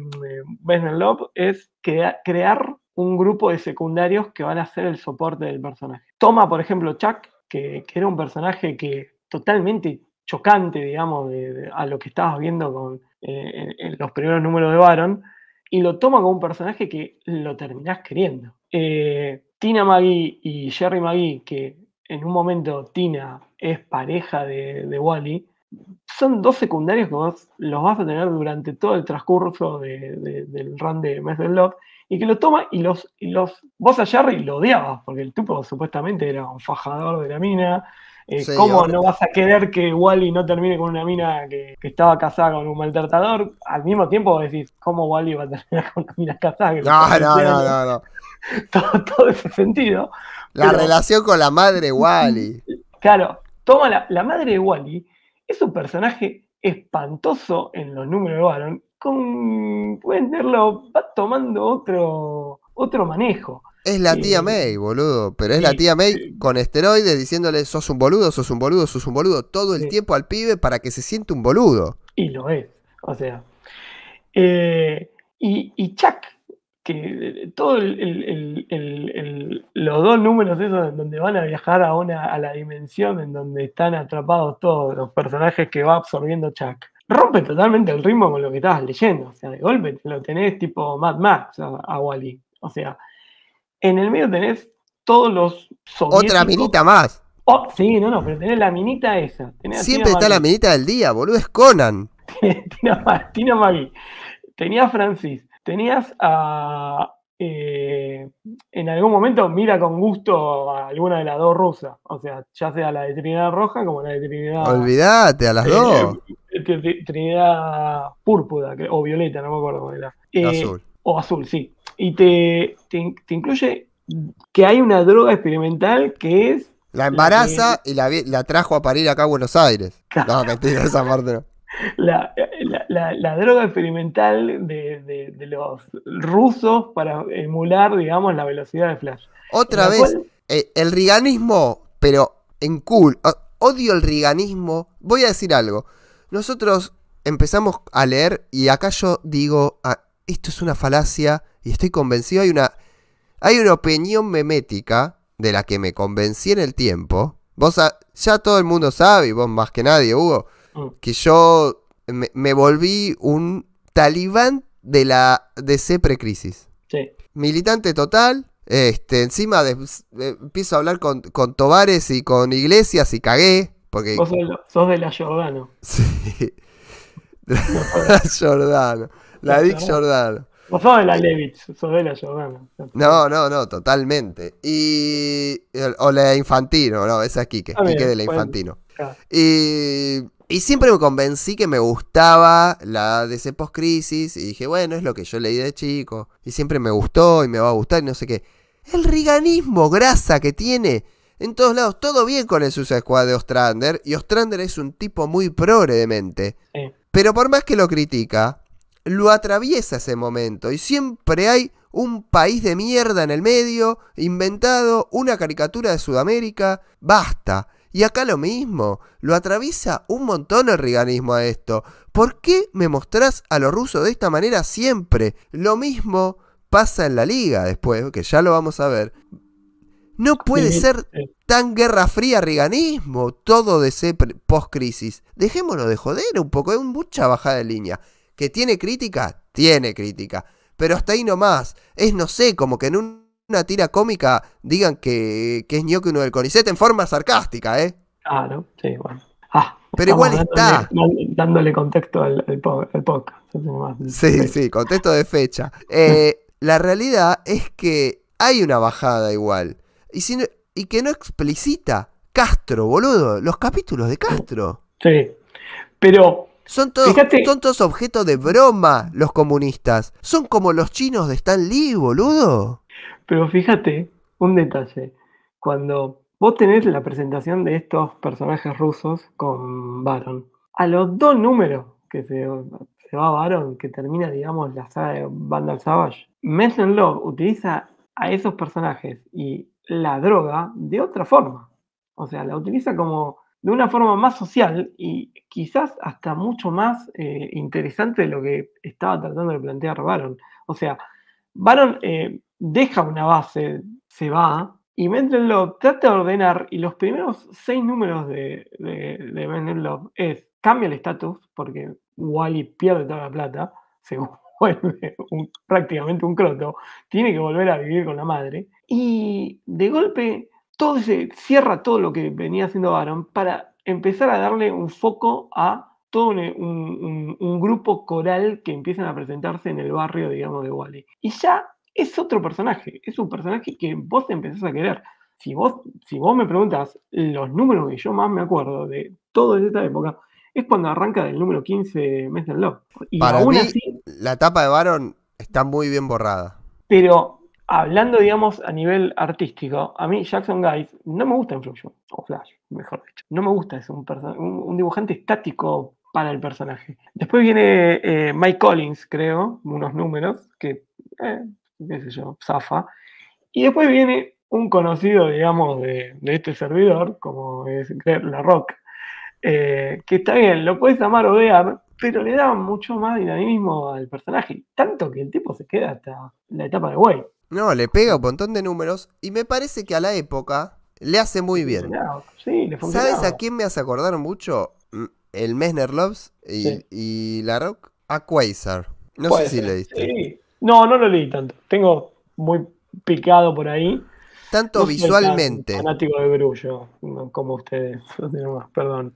es crear un grupo de secundarios que van a hacer el soporte del personaje. Toma, por ejemplo, Chuck, que, que era un personaje que totalmente chocante, digamos, a lo que estabas viendo con, eh, los primeros números de Baron, y lo toma como un personaje que lo terminás queriendo. Eh, Tina Maggie y Jerry Maggie, que en un momento Tina es pareja de, Wally, son dos secundarios que vos los vas a tener durante todo el transcurso del run de Mess Love, y que lo toma y los, y los. Vos a Jerry lo odiabas, porque el tipo supuestamente era un fajador de la mina, eh, ¿Cómo no vas a querer que Wally no termine con una mina que, estaba casada con un maltratador? Al mismo tiempo decís, ¿cómo Wally va a terminar con una mina casada? no, no, no, no, Todo, ese sentido. La relación con la madre Wally. Claro, toma la, madre de Wally, es un personaje espantoso en los números de Baron, con venderlo, va tomando otro, otro manejo. Es la tía May, boludo. Pero es la tía May con esteroides diciéndole sos un boludo, sos un boludo, sos un boludo todo el tiempo al pibe para que se siente un boludo. Y lo es. O sea. Eh, y, Chuck, que todo el, los dos números esos en donde van a viajar a, una, a la dimensión en donde están atrapados todos los personajes que va absorbiendo Chuck. Rompe totalmente el ritmo con lo que estabas leyendo. O sea, de golpe lo tenés tipo Mad Max a Wally. O sea, en el medio tenés todos los Otra minita más. Oh, sí, no, no, pero tenés la minita esa. Siempre está la minita del día, boludo, es Conan. Tina Magui. Tenías Francis. Tenías a. Eh, en algún momento mira con gusto a alguna de las dos rusas. O sea, ya sea la de Trinidad Roja como la de Trinidad. Olvídate, a las dos. Trinidad Púrpura o Violeta, no me acuerdo cómo era. azul. O azul, sí y te, te, incluye que hay una droga experimental que es... La embaraza y la, la, trajo a parir acá a Buenos Aires. No, mentira, esa parte no. La, la, droga experimental de, de, los rusos para emular, digamos, la velocidad de Flash. Otra vez, eh, el riganismo, pero en cool. Odio el riganismo. Voy a decir algo. Nosotros empezamos a leer y acá yo digo, ah, esto es una falacia y estoy convencido, hay una, hay una opinión memética de la que me convencí en el tiempo. Vos ya todo el mundo sabe, y vos más que nadie, Hugo, mm. que yo me, volví un talibán de la DC precrisis. Sí. Militante total, este, encima de, empiezo a hablar con, con, Tobares y con Iglesias y cagué. Porque... Vos sos de la Jordano. Sí. la Jordano. La Dick Jordano. O sos de la Levitz, sos de la Jordana. No, no, no, totalmente. Y. O la Infantino, no, esa es Kike. Kike de la Infantino. Y. Y siempre me convencí que me gustaba la de ese post-crisis. Y dije, bueno, es lo que yo leí de chico. Y siempre me gustó y me va a gustar y no sé qué. El riganismo, grasa que tiene. En todos lados, todo bien con el Suicide Squad de Ostrander. Y Ostrander es un tipo muy progre de mente. Pero por más que lo critica, lo atraviesa ese momento y siempre hay un país de mierda en el medio, inventado, una caricatura de Sudamérica, basta. Y acá lo mismo, lo atraviesa un montón el riganismo a esto. ¿Por qué me mostrás a los rusos de esta manera siempre? Lo mismo pasa en la liga después, que ya lo vamos a ver. No puede Sí, ser tan guerra fría riganismo, todo de pre- post-crisis. Dejémonos de joder un poco, es mucha bajada de línea. ¿Que tiene crítica? Tiene crítica. Pero hasta ahí nomás. Es, no sé, como que en un- una tira cómica digan que, que es ñoque uno del CONICET en forma sarcástica, ¿eh? Claro, sí, bueno. Ah, Pero igual dándole- está. Dándole contexto al, al po- al podcast. Sí, sí, contexto de fecha. Eh, la realidad es que hay una bajada igual. Y, si no- y que no explicita Castro, boludo. Los capítulos de Castro. Sí. Pero Son todos, Fíjate- son todos objetos de broma los comunistas. Son como los chinos de Stan Lee, boludo. Pero fíjate un detalle. Cuando vos tenés la presentación de estos personajes rusos con Baron, a los dos números que se, se va Baron, que termina, digamos, la saga de Vandal Savage, Messen Love utiliza a esos personajes y la droga de otra forma. O sea, la utiliza como de una forma más social y quizás hasta mucho más eh, interesante de lo que estaba tratando de plantear Baron. O sea, Baron eh, deja una base, se va, y Mendelov trata de ordenar, y los primeros seis números de, de, es, cambia el estatus, porque Wally pierde toda la plata, se vuelve prácticamente un croto, tiene que volver a vivir con la madre, y de golpe todo se cierra todo lo que venía haciendo Baron para empezar a darle un foco a todo un, un- un- un grupo coral que empiezan a presentarse en el barrio, digamos, de Wally. Y ya es otro personaje, es un personaje que vos empezás a querer. Si vos, si vos me preguntas los números que yo más me acuerdo de toda esta época, es cuando arranca del número 15 Mr. Love. Y Para aún mí- así, La tapa de Baron está muy bien borrada. pero hablando, digamos, a nivel artístico, a mí Jackson Guys no me gusta en Fluxo, o Flash, mejor dicho. No me gusta, es un, un, un dibujante estático para el personaje. Después viene eh, Mike Collins, creo, unos números que, eh, qué sé yo, zafa. Y después viene un conocido, digamos, de, de este servidor, como es Greg LaRock, eh, que está bien, lo puedes amar o odiar, pero le da mucho más dinamismo al personaje. Tanto que el tipo se queda hasta la etapa de Way. No, le pega un montón de números y me parece que a la época le hace muy bien. Sí, le ¿Sabes a quién me hace acordar mucho? Mm, El Messner Loves y, Sí. y la Rock. A Quasar. No Puede sé si leíste. sí. No, no lo leí tanto. Tengo muy picado por ahí. Tanto No visualmente. fanático de Grullo, no como ustedes. Perdón.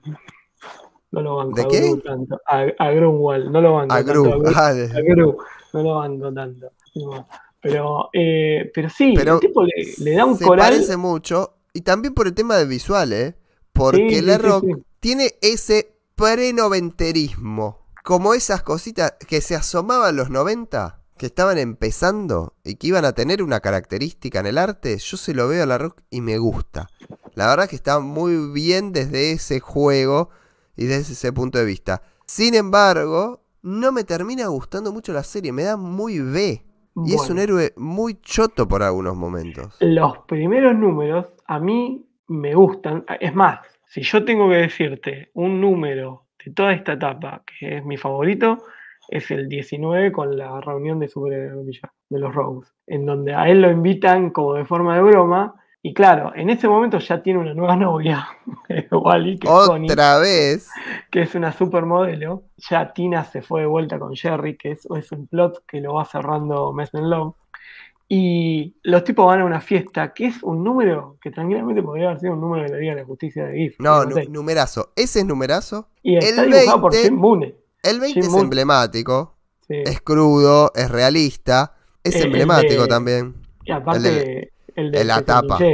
No lo banco ¿De a qué? Gru tanto. A, a Grunwald, no lo banco A tanto. A Gru, ah, a Gru, no lo banco tanto. Nomás. Pero, eh, pero sí, Pero el tipo le, le da un se coral. parece mucho. Y también por el tema de visual, ¿eh? Porque Sí, sí, Rock sí. tiene ese prenoventerismo. Como esas cositas que se asomaban los 90, que estaban empezando y que iban a tener una característica en el arte. Yo se lo veo a la Rock y me gusta. La verdad que está muy bien desde ese juego y desde ese punto de vista. Sin embargo, no me termina gustando mucho la serie. Me da muy B. Y es un héroe muy choto por algunos momentos. Los primeros números a mí me gustan. Es más, si yo tengo que decirte un número de toda esta etapa que es mi favorito, es el 19 con la reunión de supervillanos, de los Rogues, en donde a él lo invitan como de forma de broma. Y claro, en ese momento ya tiene una nueva novia, Wally, que es Connie, Otra vez. que es una supermodelo. Ya Tina se fue de vuelta con Jerry, que es, es un plot que lo va cerrando Messen Love. Y los tipos van a una fiesta, que es un número que tranquilamente podría haber sido un número de la Liga de la Justicia de GIF. No, no sé. nu- numerazo. Ese es numerazo. y está el dibujado por 20 Jim. El 20 Jim es emblemático. sí. Es crudo, es realista. Es el emblemático de- también. Y aparte, el de, la tapa. Sí,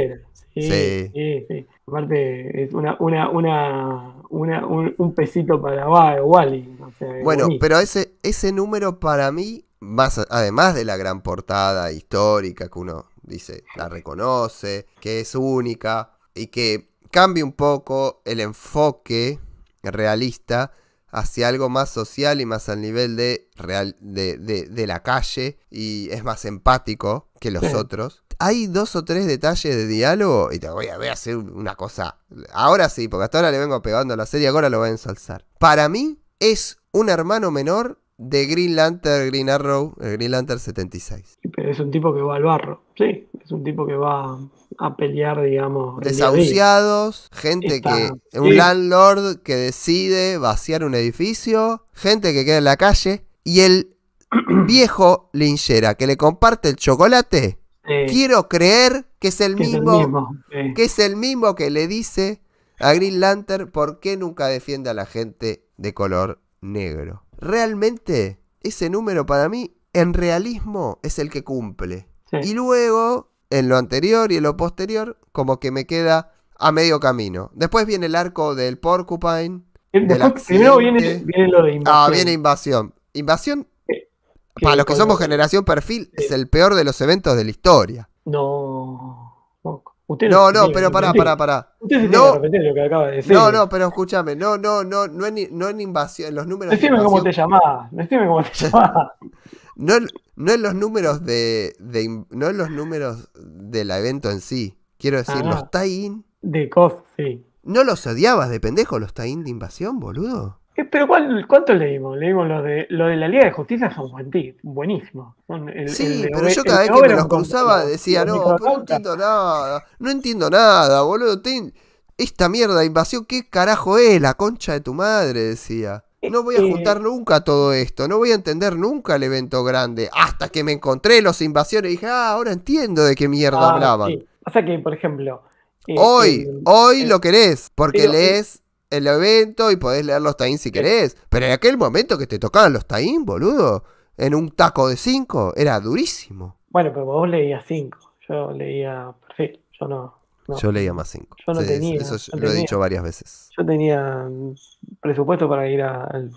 Sí. sí, sí. Aparte, es una, una, una, una- un, un pesito para Wa- Wally. o sea, Bueno, bonito. pero ese, ese número para mí, más además de la gran portada histórica que uno dice, la reconoce, que es única y que cambia un poco el enfoque realista hacia algo más social y más al nivel de, real, de, de- de la calle y es más empático que los Sí. otros. Hay dos o tres detalles de diálogo y te voy a, voy a hacer una cosa. Ahora sí, porque hasta ahora le vengo pegando a la serie, ahora lo voy a ensalzar. Para mí es un hermano menor de Green Lantern, Green Arrow, el Green Lantern 76. Pero es un tipo que va al barro, sí, es un tipo que va a pelear, digamos. día día. Desahuciados, gente Está, que. sí. Un landlord que decide vaciar un edificio, gente que queda en la calle, y el viejo linchera que le comparte el chocolate. Eh, Quiero creer que es el que es el mismo, eh. que es el mismo que le dice a Green Lantern por qué nunca defiende a la gente de color negro. Realmente, ese número para mí, en realismo, es el que cumple. Sí. Y luego, en lo anterior y en lo posterior, como que me queda a medio camino. Después viene el arco del Porcupine. del primero viene, lo de invasión. Ah, viene invasión. Invasión, para los que somos generación perfil, es el peor de los eventos de la historia. No. no. Usted No, tiene pero que pará, pará, pará. Usted se tiene No. que arrepentir de lo que acaba de decir. No, no, pero escúchame, no, no, no, no en, no en invasión, los números de Decime cómo te llamás. Decime cómo te llamás. no, en- no en los números de, de no en los números del evento en sí. Quiero decir, Ah. los tie-in, De cosas, sí. ¿no los odiabas de pendejo los tie-in de invasión, boludo? Eh, Pero ¿cuál, ¿cuántos leímos? Leímos lo de, lo de la Liga de Justicia, son buenísimos. el- Sí, de pero yo cada vez que me los cruzaba los- decía, los no, pero no micronautas". entiendo nada, no entiendo nada, boludo. ten- Esta mierda de invasión, ¿qué carajo es? La concha de tu madre, decía. No voy a Eh, juntar nunca todo esto, no voy a entender nunca el evento grande. Hasta que me encontré los invasiones y dije, ah, ahora entiendo de qué mierda Ah, hablaban. sí. O sea que, por ejemplo. eh, Hoy, hoy lo querés, porque lees el evento y podés leer los taín si querés. Pero en aquel momento que te tocaban los taín, boludo, en un taco de cinco, era durísimo. Bueno, pero vos leías 5. Yo leía perfil. Yo no. no. Yo leía más 5. Yo no tenía, Eso no lo he dicho varias veces. Yo tenía presupuesto para ir a- al,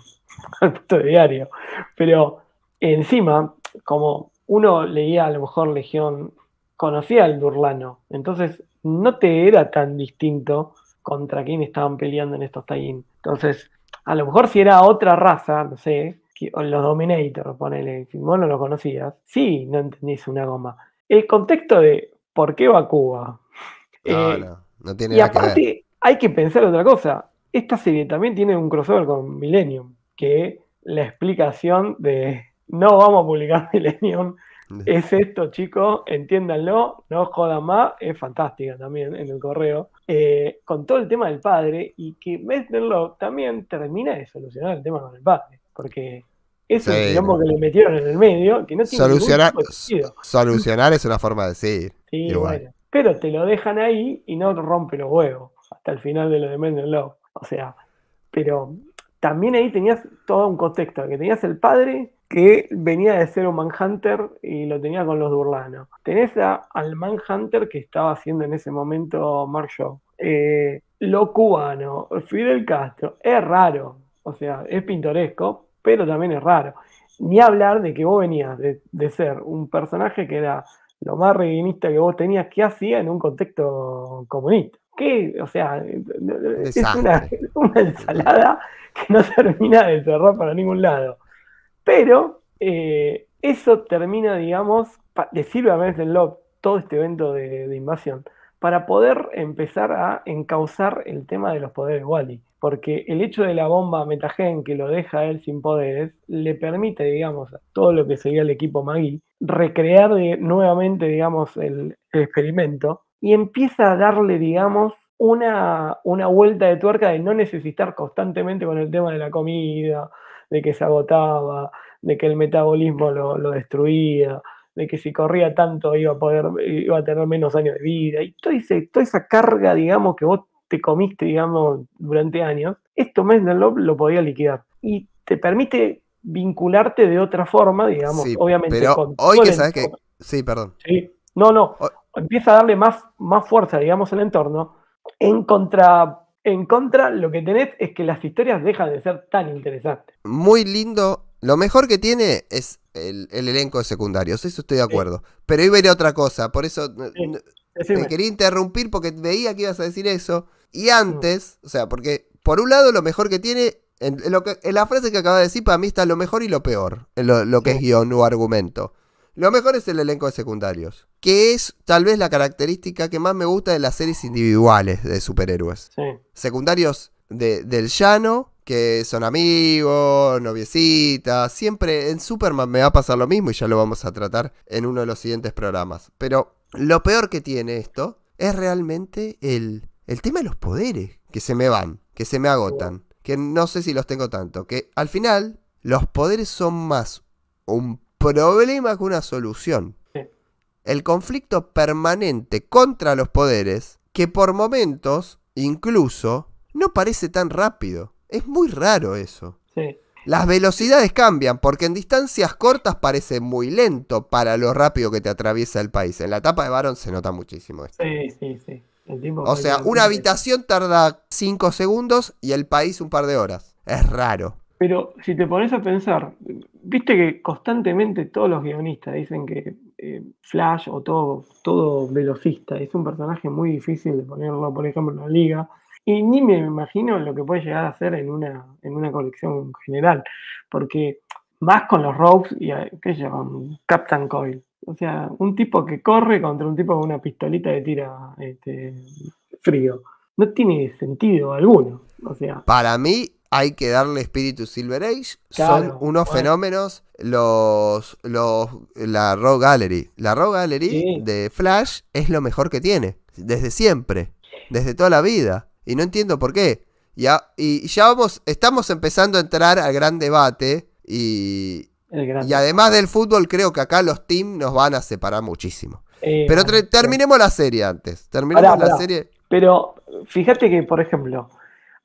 de diario. Pero encima, como uno leía a lo mejor Legión, conocía al Durlano. Entonces no te era tan distinto contra quién estaban peleando en estos tie Entonces, a lo mejor si era otra raza, no sé, que- o los Dominator, ponele, si vos no lo conocías, sí, no entendís una goma. El contexto de por qué va Cuba. No, Eh, no, no tiene y nada que ver. aparte, hay que pensar otra cosa. Esta serie también tiene un crossover con Millennium, que la explicación de no vamos a publicar Millennium es esto, chicos, entiéndanlo, no jodan más, es fantástica también en el correo. Eh, con todo el tema del padre y que Mesnerlo también termina de solucionar el tema con el padre, porque es un Sí, quilombo no. que le metieron en el medio que no tiene Solucionar, solucionar es una forma de decir. Sí, Igual. bueno. Pero te lo dejan ahí y no rompe los huevos hasta el final de lo de Men in Love. O sea, pero también ahí tenías todo un contexto, que tenías el padre que venía de ser un Manhunter y lo tenía con los Durlano. Tenés a- al Manhunter que estaba haciendo en ese momento Mark Shaw. Eh, lo cubano, Fidel Castro, es raro, o sea, es pintoresco, pero también es raro. Ni hablar de que vos venías de, de ser un personaje que era lo más reguinista que vos tenías, que hacía en un contexto comunista? Que, o sea, es una, una ensalada que no termina de cerrar para ningún lado. Pero eh, eso termina, digamos, le sirve a Love todo este evento de, de invasión para poder empezar a encauzar el tema de los poderes Wally. Porque el hecho de la bomba Metagen que lo deja él sin poderes le permite, digamos, a todo lo que sería el equipo Magui recrear nuevamente, digamos, el, el experimento y empieza a darle, digamos, una, una vuelta de tuerca de no necesitar constantemente con el tema de la comida, de que se agotaba, de que el metabolismo lo, lo destruía, de que si corría tanto iba a poder, iba a tener menos años de vida, y toda, ese- toda esa carga, digamos, que vos te comiste, digamos, durante años, esto Mesnerlov lo podía liquidar. Y te permite vincularte de otra forma, digamos, Sí, obviamente pero con hoy que sabes que. Sí, perdón. Sí. No, no. Empieza a darle más, más fuerza, digamos, al entorno. En contra, en contra, lo que tenés es que las historias dejan de ser tan interesantes. Muy lindo. Lo mejor que tiene es el, el elenco de secundarios, eso estoy de acuerdo. Pero iba a ir a otra cosa, por eso Sí. Decime. te quería interrumpir porque veía que ibas a decir eso. Y antes, o sea, porque por un lado lo mejor que tiene, en, en lo que, en la frase que acaba de decir, para mí está lo mejor y lo peor, en lo, lo que Sí. es guion o argumento. Lo mejor es el elenco de secundarios, que es tal vez la característica que más me gusta de las series individuales de superhéroes. Sí. Secundarios de- del llano, que son amigos, noviecitas. Siempre en Superman me va a pasar lo mismo y ya lo vamos a tratar en uno de los siguientes programas. Pero lo peor que tiene esto es realmente el, el tema de los poderes que se me van, que se me agotan, que no sé si los tengo tanto, que al final los poderes son más un problema que una solución. Sí. El conflicto permanente contra los poderes, que por momentos, incluso, no parece tan rápido. Es muy raro eso. Sí. Las velocidades cambian, porque en distancias cortas parece muy lento para lo rápido que te atraviesa el país. En la etapa de Baron se nota muchísimo esto. Sí, sí, sí. O sea, una habitación tarda 5 segundos y el país un par de horas. Es raro. Pero si te pones a pensar, viste que constantemente todos los guionistas dicen que eh, Flash o todo, todo velocista es un personaje muy difícil de ponerlo, por ejemplo, en la liga. Y ni me imagino lo que puede llegar a hacer en una, en una colección general. Porque más con los Rogues y eh, qué se llaman, Captain Coil. O sea, un tipo que corre contra un tipo con una pistolita que tira este, frío. No tiene sentido alguno. O sea, Para mí hay que darle espíritu Silver Age. Claro, Son unos bueno. fenómenos los, los la Raw Gallery. La Raw Gallery Sí. de Flash es lo mejor que tiene. Desde siempre. Desde toda la vida. Y no entiendo por qué. Ya, y ya vamos, estamos empezando a entrar al gran debate. Y, gran. y además del fútbol, creo que acá los teams nos van a separar muchísimo. Eh, Pero terminemos la serie antes. Terminemos Pará, la pará. serie. Pero fíjate que, por ejemplo,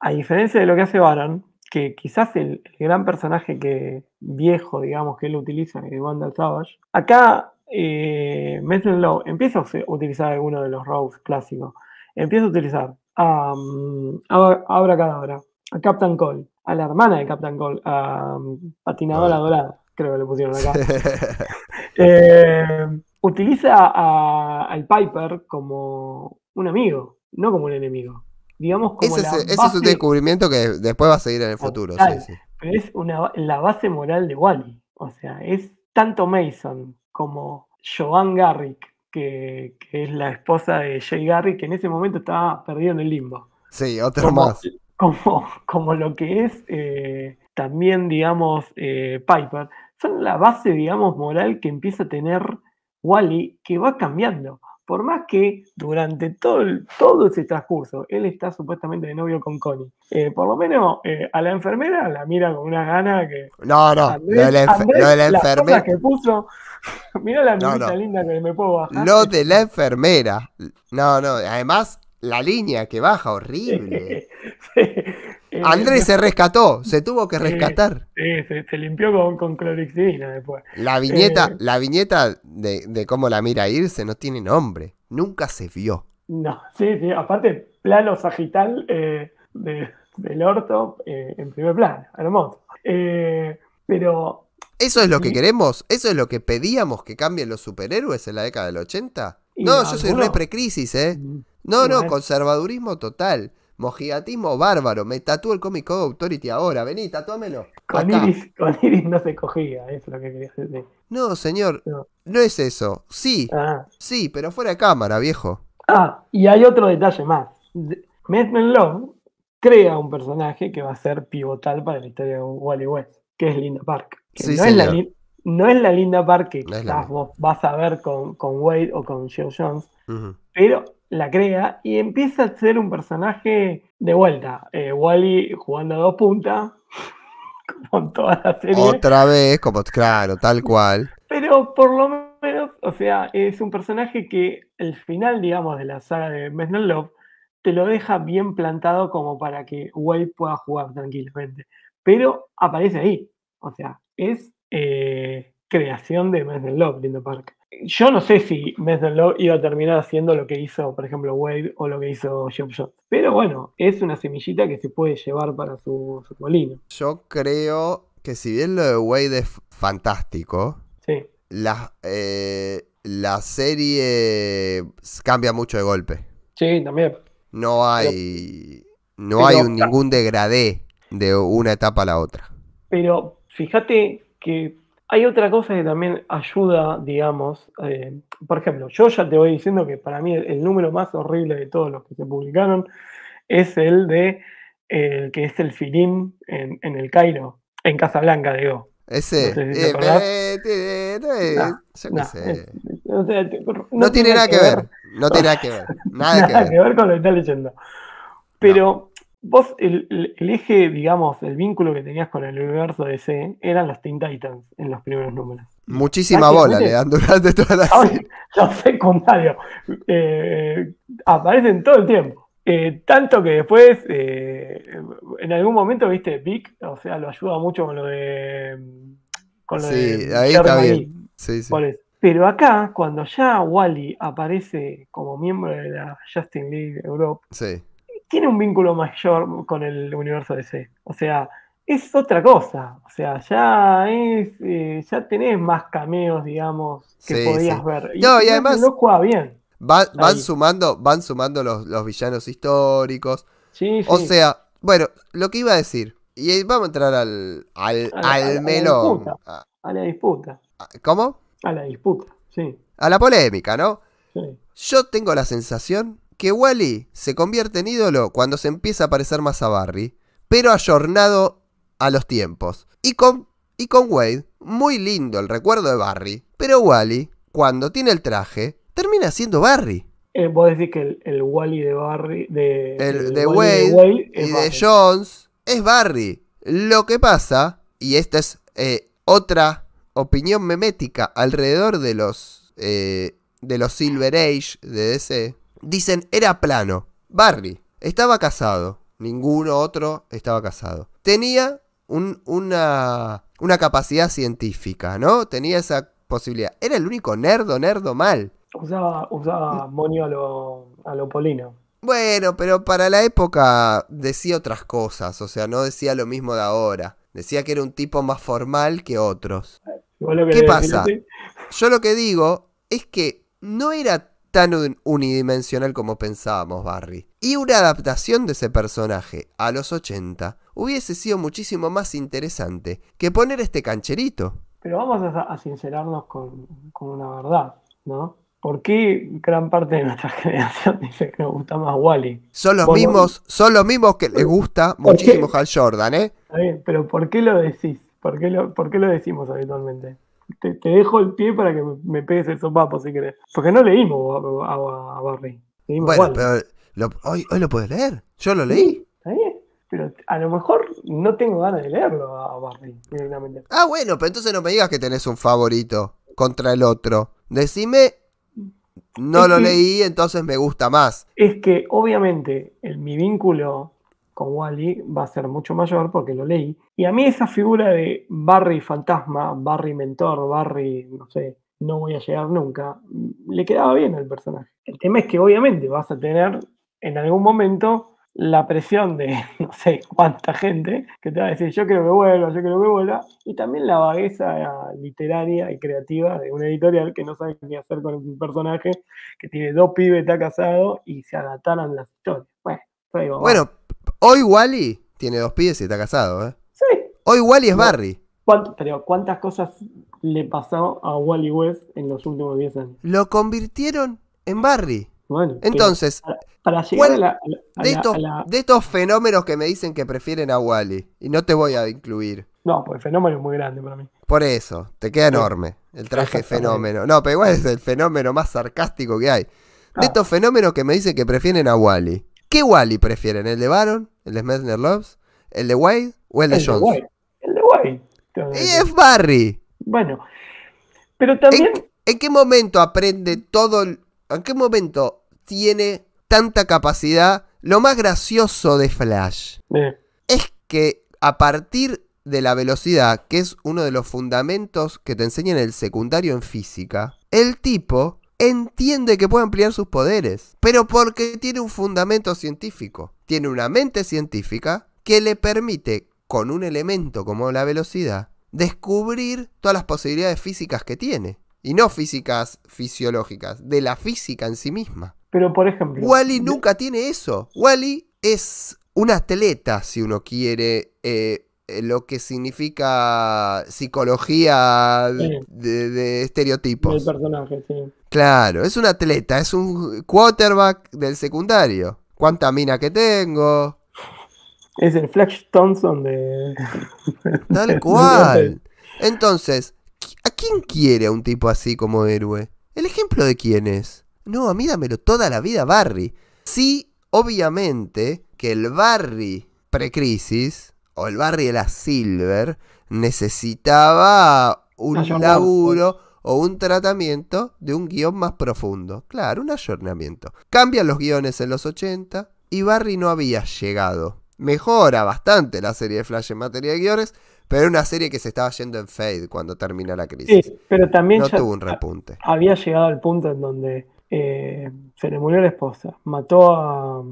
a diferencia de lo que hace Baron, que quizás el, el gran personaje que viejo, digamos, que él utiliza, que es Wanda Savage, acá eh, empieza a utilizar alguno de los rogues clásicos. Empieza a utilizar a um, Abra- Abracadabra, a Captain Cole, a la hermana de Captain Cole, a um, Patinadora. Dorada, creo que le pusieron acá. Eh, utiliza a- al Piper como un amigo, no como un enemigo. Digamos como ese, la es, ese es un base- descubrimiento que después va a seguir en el futuro. sí, Total. sí. pero es una, la base moral de Wally. O sea, es tanto Mason como Joan Garrick, que, que es la esposa de Jay Garrick, que en ese momento estaba perdido en el limbo. Sí, otro Como, más. como, como lo que es eh, también, digamos, eh, Piper, son la base, digamos, moral que empieza a tener Wally, que va cambiando. Por más que durante todo, el- todo ese transcurso él está supuestamente de novio con Connie, eh, por lo menos eh, a la enfermera la mira con una gana que. No, no, Andrés- lo de la, enfer- Andrés, lo de la las cosas enfermera. que puso. Mira la No, linda que me puedo bajar. Lo de la enfermera. No, no, además la línea que baja, horrible. Eh, Andrés se rescató, se tuvo que rescatar. sí, se, se limpió con, con clorexidina después. La viñeta, Eh. la viñeta de, de cómo la mira irse no tiene nombre. Nunca se vio. No, sí, sí, aparte, plano sagital eh, de- del orto eh, en primer plano, hermoso. Eh, pero, ¿Eso es lo que queremos? ¿Eso es lo que pedíamos que cambien los superhéroes en la década del 80? Y No, yo soy re precrisis, ¿eh? No, Y no, bueno. conservadurismo total. Mojigatismo bárbaro. Me tatúo el Comic Code Authority ahora. Vení, tatúamelo. con Acá. Iris, con Iris no se cogía, es lo que quería decir. No, señor, No. no es eso. Sí, Ah. sí, pero fuera de cámara, viejo. Ah, y hay otro detalle más. Madman Love crea un personaje que va a ser pivotal para la historia de Wally West, que es Linda Park. Que Sí, no, es la, señor. Lin- no es la Linda Park que No quizás vos vas a ver con, con Wade o con Joe Jones, pero la crea y empieza a ser un personaje de vuelta. Eh, Wally jugando a dos puntas, como en toda la serie. Otra vez, como claro, tal cual. Pero por lo menos, o sea, es un personaje que el final, digamos, de la saga de Mesner Love te lo deja bien plantado como para que Wade pueda jugar tranquilamente. Pero aparece ahí. O sea, es eh, creación de Mesner Love, Lindo Park. Yo no sé si Mesner Love iba a terminar haciendo lo que hizo, por ejemplo, Wade o lo que hizo Jeff Jones. Pero bueno, es una semillita que se puede llevar para su, su molino. Yo creo que si bien lo de Wade es fantástico, Sí. la, eh, la serie cambia mucho de golpe. Sí, también. No hay, no hay un- ningún degradé de una etapa a la otra. Pero fíjate que hay otra cosa que también ayuda, digamos. eh, por ejemplo, yo ya te voy diciendo que para mí el, el número más horrible de todos los que se publicaron es el de el que es el filín en, en el Cairo, en Casablanca, digo. Ese. No eh, eh, eh, tiene nada que ver. No tiene nada que ver. Nada que ver. con lo que estás leyendo. Pero vos, el, el- el eje, digamos, el vínculo que tenías con el universo DC eran los Teen Titans en los primeros números. Muchísima bola le dan durante toda la Ahora, serie. los secundarios eh, aparecen todo el tiempo. Eh, tanto que después, eh, en algún momento, viste, Vic, o sea, lo ayuda mucho con lo de. Con lo Sí, de ahí está bien. Sí, sí. Pero acá, cuando ya Wally aparece como miembro de la Justin League Europe, Sí. Tiene un vínculo mayor con el universo DC. O sea, es otra cosa. O sea, ya es, eh, ya tenés más cameos, digamos, que Sí, podías sí. ver. No, y además- no juega bien. Va- van sumando, van sumando los, los villanos históricos. Sí, sí. O sea, bueno, lo que iba a decir. Y vamos a entrar al, al, A la- al la- a la melón. disputa. A- a la disputa. ¿Cómo? A la disputa. Sí, A la polémica, ¿no? sí. Yo tengo la sensación que Wally se convierte en ídolo cuando se empieza a parecer más a Barry, pero ayornado a los tiempos. Y con, y con Wade, muy lindo el recuerdo de Barry, pero Wally, cuando tiene el traje, termina siendo Barry. Eh, vos decís que el, el Wally de Barry. De, El el de Wally Wade y de. Jones es Barry. Lo que pasa, y esta es eh, otra opinión memética alrededor de los eh, de los Silver Age de DC, dicen era plano. Barry estaba casado, ninguno otro estaba casado. Tenía un- una, una capacidad científica, ¿no? Tenía esa posibilidad. Era el único nerdo, nerdo mal. Usaba, usaba monio a lo, a lo polino. Bueno, pero para la época decía otras cosas, o sea, no decía lo mismo de ahora. Decía que era un tipo más formal que otros. Lo ¿Qué querés pasa? Yo lo que digo es que no era tan un- unidimensional como pensábamos, Barry. Y una adaptación de ese personaje a los 80 hubiese sido muchísimo más interesante que poner este cancherito. Pero vamos a, a sincerarnos con, con una verdad, ¿no? ¿Por qué gran parte de nuestra generación dice que nos gusta más Wally? Son los no- mismos, son los mismos que les gusta muchísimo Hal Jordan, ¿eh? Está bien, pero ¿por qué lo decís? ¿Por qué lo, por qué lo decimos habitualmente? Te, te dejo el pie para que me, pegues el sopapo si querés. Porque no leímos a, a- a Barry. Leímos Bueno, pero lo- hoy, hoy lo puedes leer. Yo lo leí. Está bien, pero a lo mejor no tengo ganas de leerlo a Barry directamente. Ah, bueno, pero entonces no me digas que tenés un favorito contra el otro. Decime, no Es lo que- leí, entonces me gusta más. Es que obviamente el, mi vínculo con Wally va a ser mucho mayor porque lo leí. Y a mí esa figura de Barry fantasma, Barry mentor, Barry, no sé, no voy a llegar nunca, le quedaba bien al personaje. El tema es que obviamente vas a tener en algún momento la presión de no sé cuánta gente que te va a decir yo quiero que vuelva, yo quiero que vuelva, y también la vagueza literaria y creativa de una editorial que no sabe qué hacer con un personaje que tiene dos pibes, está casado y se adaptaron las historias. Bueno, digo, Bueno, hoy Wally tiene dos pies y está casado, ¿eh? sí, Hoy Wally es No. Barry. ¿cuánto- pero ¿cuántas cosas le pasó a Wally West en los últimos 10 años? Lo convirtieron en Barry. Bueno, Entonces, para, para llegar ¿cuál a la, a la- a de la- estos, a la- de estos fenómenos que me dicen que prefieren a Wally, y no te voy a incluir. No, pues el fenómeno es muy grande para mí. Por eso, te queda Sí. enorme el traje fenómeno. No, pero igual es el fenómeno más sarcástico que hay. De Ah. estos fenómenos que me dicen que prefieren a Wally. ¿Qué Wally prefieren? ¿El de Baron? ¿El de Messner Loves? ¿El de Wade? ¿O el de El de Jones? White. El de a y es Barry. Bueno, pero también ¿En qué momento aprende todo? ¿En qué momento tiene tanta capacidad? Lo más gracioso de Flash eh, es que a partir de la velocidad, que es uno de los fundamentos que te enseñan en el secundario en física, el tipo entiende que puede ampliar sus poderes, pero porque tiene un fundamento científico. Tiene una mente científica que le permite, con un elemento como la velocidad, descubrir todas las posibilidades físicas que tiene. Y no físicas fisiológicas, de la física en sí misma. pero por ejemplo, Wally nunca tiene eso. Wally es un atleta, si uno quiere, eh, eh, lo que significa psicología Sí. de, de el estereotipos. personaje, sí. Claro, es un atleta, es un quarterback del secundario. ¿Cuánta mina que tengo? Es el Flash Thompson de. Tal cual. Entonces, ¿a quién quiere a un tipo así como héroe? ¿El ejemplo de quién es? No, a mí dámelo toda la vida, Barry. Sí, obviamente que el Barry precrisis, o el Barry de la Silver, necesitaba un laburo o un tratamiento de un guion más profundo. Claro, un ayornamiento. Cambian los guiones en los 80 y Barry no había llegado. Mejora bastante la serie de Flash en materia de guiones, pero era una serie que se estaba yendo en fade cuando termina la crisis. Sí, pero también no tuvo un repunte. había llegado al punto en donde eh, se le murió la esposa, mató a,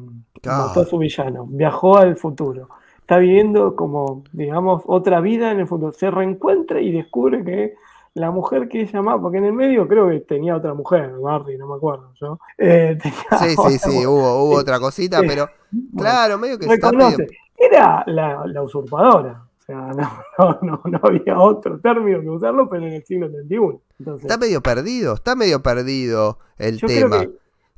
Claro. mató a su villano, viajó al futuro. Está viviendo como, digamos, otra vida en el futuro. Se reencuentra y descubre que la mujer que ella amaba, porque en el medio creo que tenía otra mujer, Barry, no me acuerdo yo. Eh, Sí, sí, sí, mujer. hubo, hubo Sí. otra cosita, Sí. pero Bueno, claro, medio que reconoce. medio- Era la, la usurpadora. O sea, no, no, no, no había otro término que usarlo, pero en el siglo XXI. Entonces, está medio perdido, está medio perdido el yo tema.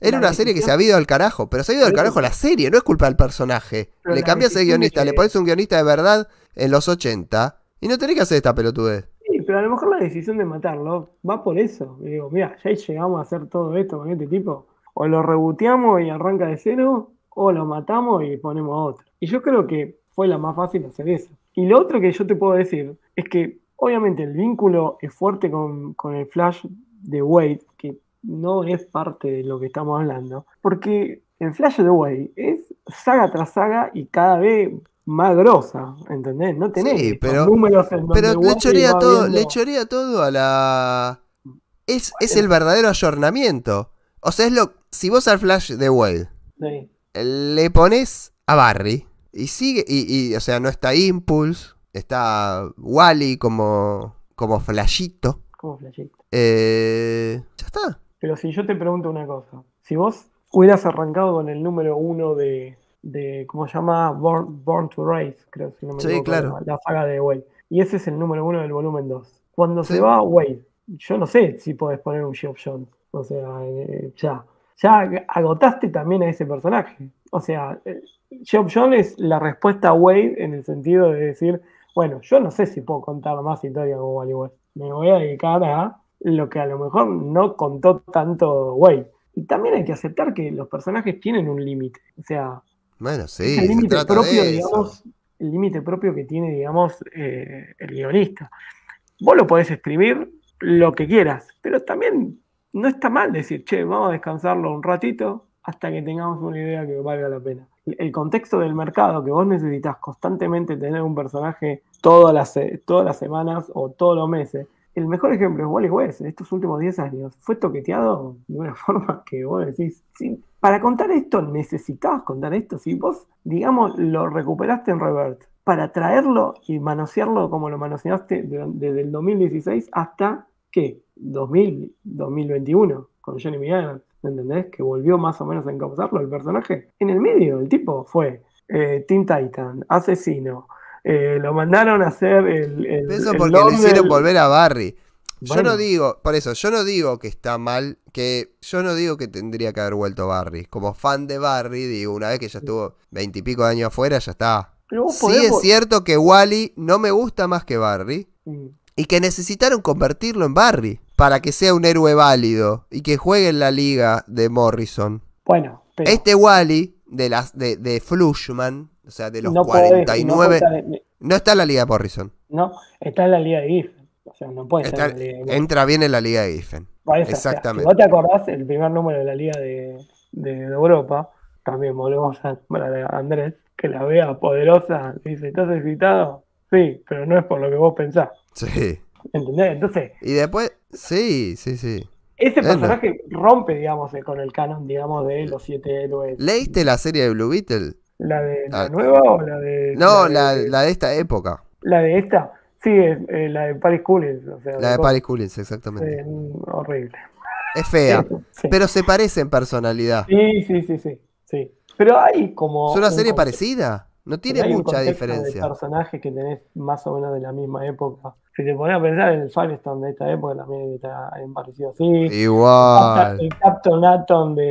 Era una serie que se ha ido al carajo, pero se ha ido al carajo la serie, no es culpa del personaje. Pero le cambias el guionista, le pones un guionista de verdad en los 80 y no tenés que hacer esta pelotudez. Pero a lo mejor la decisión de matarlo va por eso. Y digo, mira, ya llegamos a hacer todo esto con este tipo. O lo reboteamos y arranca de cero, o lo matamos y ponemos a otro. Y yo creo que fue la más fácil hacer eso. Y lo otro que yo te puedo decir es que, obviamente, el vínculo es fuerte con, con el Flash de Wade, que no es parte de lo que estamos hablando. Porque el Flash de Wade es saga tras saga y cada vez más grosa, ¿entendés? No tenés Sí, estos pero- números en donde Pero le chorea todo, viendo- le chorea todo a la. Es, es el verdadero ayornamiento. O sea, es lo. Si vos al Flash de Wade Sí. le pones a Barry y sigue. Y, y, o sea, no está Impulse, está Wally como. como flashito. Como flashito. Eh, ya está. Pero si yo te pregunto una cosa, si vos hubieras arrancado con el número uno de, de ¿cómo se llama? Born, Born to Race, creo, si no me Sí, equivoco, claro. la, la saga de Wade. Y ese es el número uno del volumen 2. Cuando Sí. se va Wade, yo no sé si podés poner un Geoff Jones. O sea, eh, ya. Ya agotaste también a ese personaje. O sea, eh, Geoff Jones es la respuesta a Wade en el sentido de decir, bueno, yo no sé si puedo contar más historia con Wally West. Me voy a dedicar a lo que a lo mejor no contó tanto Wade. Y también hay que aceptar que los personajes tienen un límite. O sea, Bueno, sí, el límite propio, digamos, el límite propio que tiene, digamos, eh, el guionista. Vos lo podés escribir lo que quieras, pero también no está mal decir, che, vamos a descansarlo un ratito hasta que tengamos una idea que valga la pena. El contexto del mercado, que vos necesitas constantemente tener un personaje todas las, se- todas las semanas o todos los meses. El mejor ejemplo es Wally West, en estos últimos 10 años. Fue toqueteado de una forma que vos decís, "Sí, para contar esto necesitabas contar esto. Si vos, digamos, lo recuperaste en Revert, para traerlo y manosearlo como lo manoseaste de- desde el 2016 hasta, ¿qué? 2000, 2021, con Johnny Miguel, ¿entendés? Que volvió más o menos a encauzarlo el personaje. En el medio, el tipo fue eh, Teen Titan, asesino. eh, lo mandaron a hacer el. el- Eso porque le hicieron volver a Barry. Yo Bueno. no digo, por eso, yo no digo que está mal, que yo no digo que tendría que haber vuelto Barry. Como fan de Barry, digo, una vez que ya estuvo veintipico de años afuera, ya está. Pero Sí es cierto que Wally no me gusta más que Barry. Mm. Y que necesitaron convertirlo en Barry para que sea un héroe válido y que juegue en la liga de Morrison. Bueno, pero Este Wally de las de, de Flushman, o sea, de los no podés- 49, no podés- no está en la liga de Morrison. No, está en la liga de Giffen. O sea, no puede Está- estar en la liga de Giffen. entra bien en la liga de Giffen. Eso, o sea, exactamente. si vos te acordás, el primer número de la liga de, de- de Europa, también volvemos a, a Andrés, que la vea poderosa, dice, ¿estás excitado? Sí, pero no es por lo que vos pensás. Sí. ¿Entendés? Entonces, Y después, sí, sí, sí. ese personaje rompe, digamos, eh, con el canon, digamos, de los siete héroes. ¿Leíste la serie de Blue Beetle? ¿La de la Ah. nueva o la de No, de- la, la de esta época. la de esta? Sí, es, eh, la de Paris Coolins, o sea, La de Paris Coolins, exactamente. eh, horrible. Es fea, Sí. pero se parece en personalidad. Sí, sí, sí, sí, sí. Pero hay como. ¿Es una un serie parecida? No tiene hay un mucha contexto diferencia. De personajes que tenés más o menos de la misma época. Si te pones a pensar en el Firestone de esta época, también está parecido así. Igual. El Captain Atom de,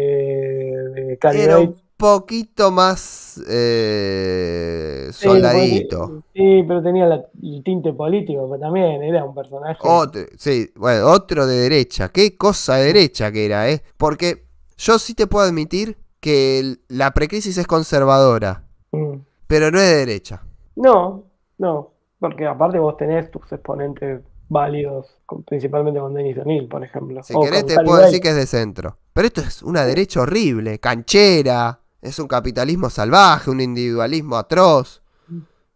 de Cali Era un. Poquito más eh, soldadito. Sí, pero tenía la- el tinte político, pero también era un personaje. Otro, sí, bueno, otro de derecha. Qué cosa de derecha que era, ¿eh? Porque yo sí te puedo admitir que el- la precrisis es conservadora, Mm. pero no es de derecha. No, no, porque aparte vos tenés tus exponentes válidos, con- principalmente con Denis O'Neill, por ejemplo. Si o querés te puedo decir que es de centro. Pero esto es una derecha horrible, canchera, es un capitalismo salvaje, un individualismo atroz.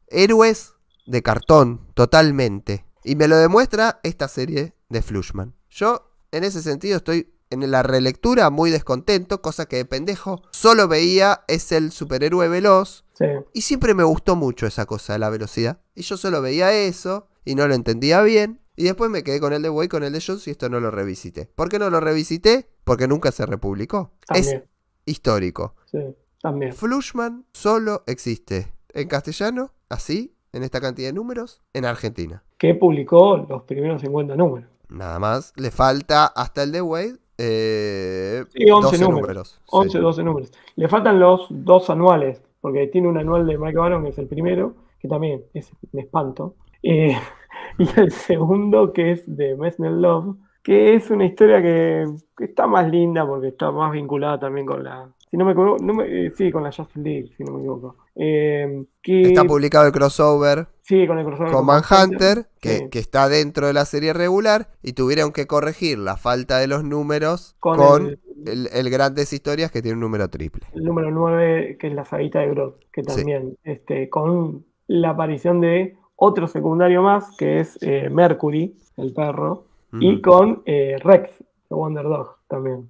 Héroes de cartón, totalmente. Y me lo demuestra esta serie de Flushman. Yo, en ese sentido, estoy en la relectura muy descontento, cosa que de pendejo solo veía es el superhéroe veloz. Sí, Y siempre me gustó mucho esa cosa de la velocidad. Y yo solo veía eso y no lo entendía bien. Y después me quedé con el de Way, con el de Jones y esto no lo revisité. ¿Por qué no lo revisité? Porque nunca se republicó. también, Es histórico. sí, también. Flushman solo existe en castellano, así, en esta cantidad de números, en Argentina. Que publicó los primeros 50 números. Nada más. Le falta hasta el de Wade. Eh, Sí, 11 12 números. Sí. 11, 12 números. Le faltan los dos anuales, porque tiene un anual de Mike Baron, que es el primero, que también es un espanto. Eh, y el segundo, que es de Messner Love, que es una historia que, que está más linda porque está más vinculada también con la. Si no me equivoco, no me- eh, sí, con la Justice League, si no me equivoco. Eh, que, Está publicado el crossover sí, con el crossover con Manhunter, que, sí. que está dentro de la serie regular, y tuvieron que corregir la falta de los números Con con, el- el, el Grandes Historias que tiene un número triple. el número 9, que es la saguita de Grodd, que Sí. también, este, con la aparición de otro secundario más, que es eh, Mercury, el perro, y con eh, Rex, el Wonder Dog, también.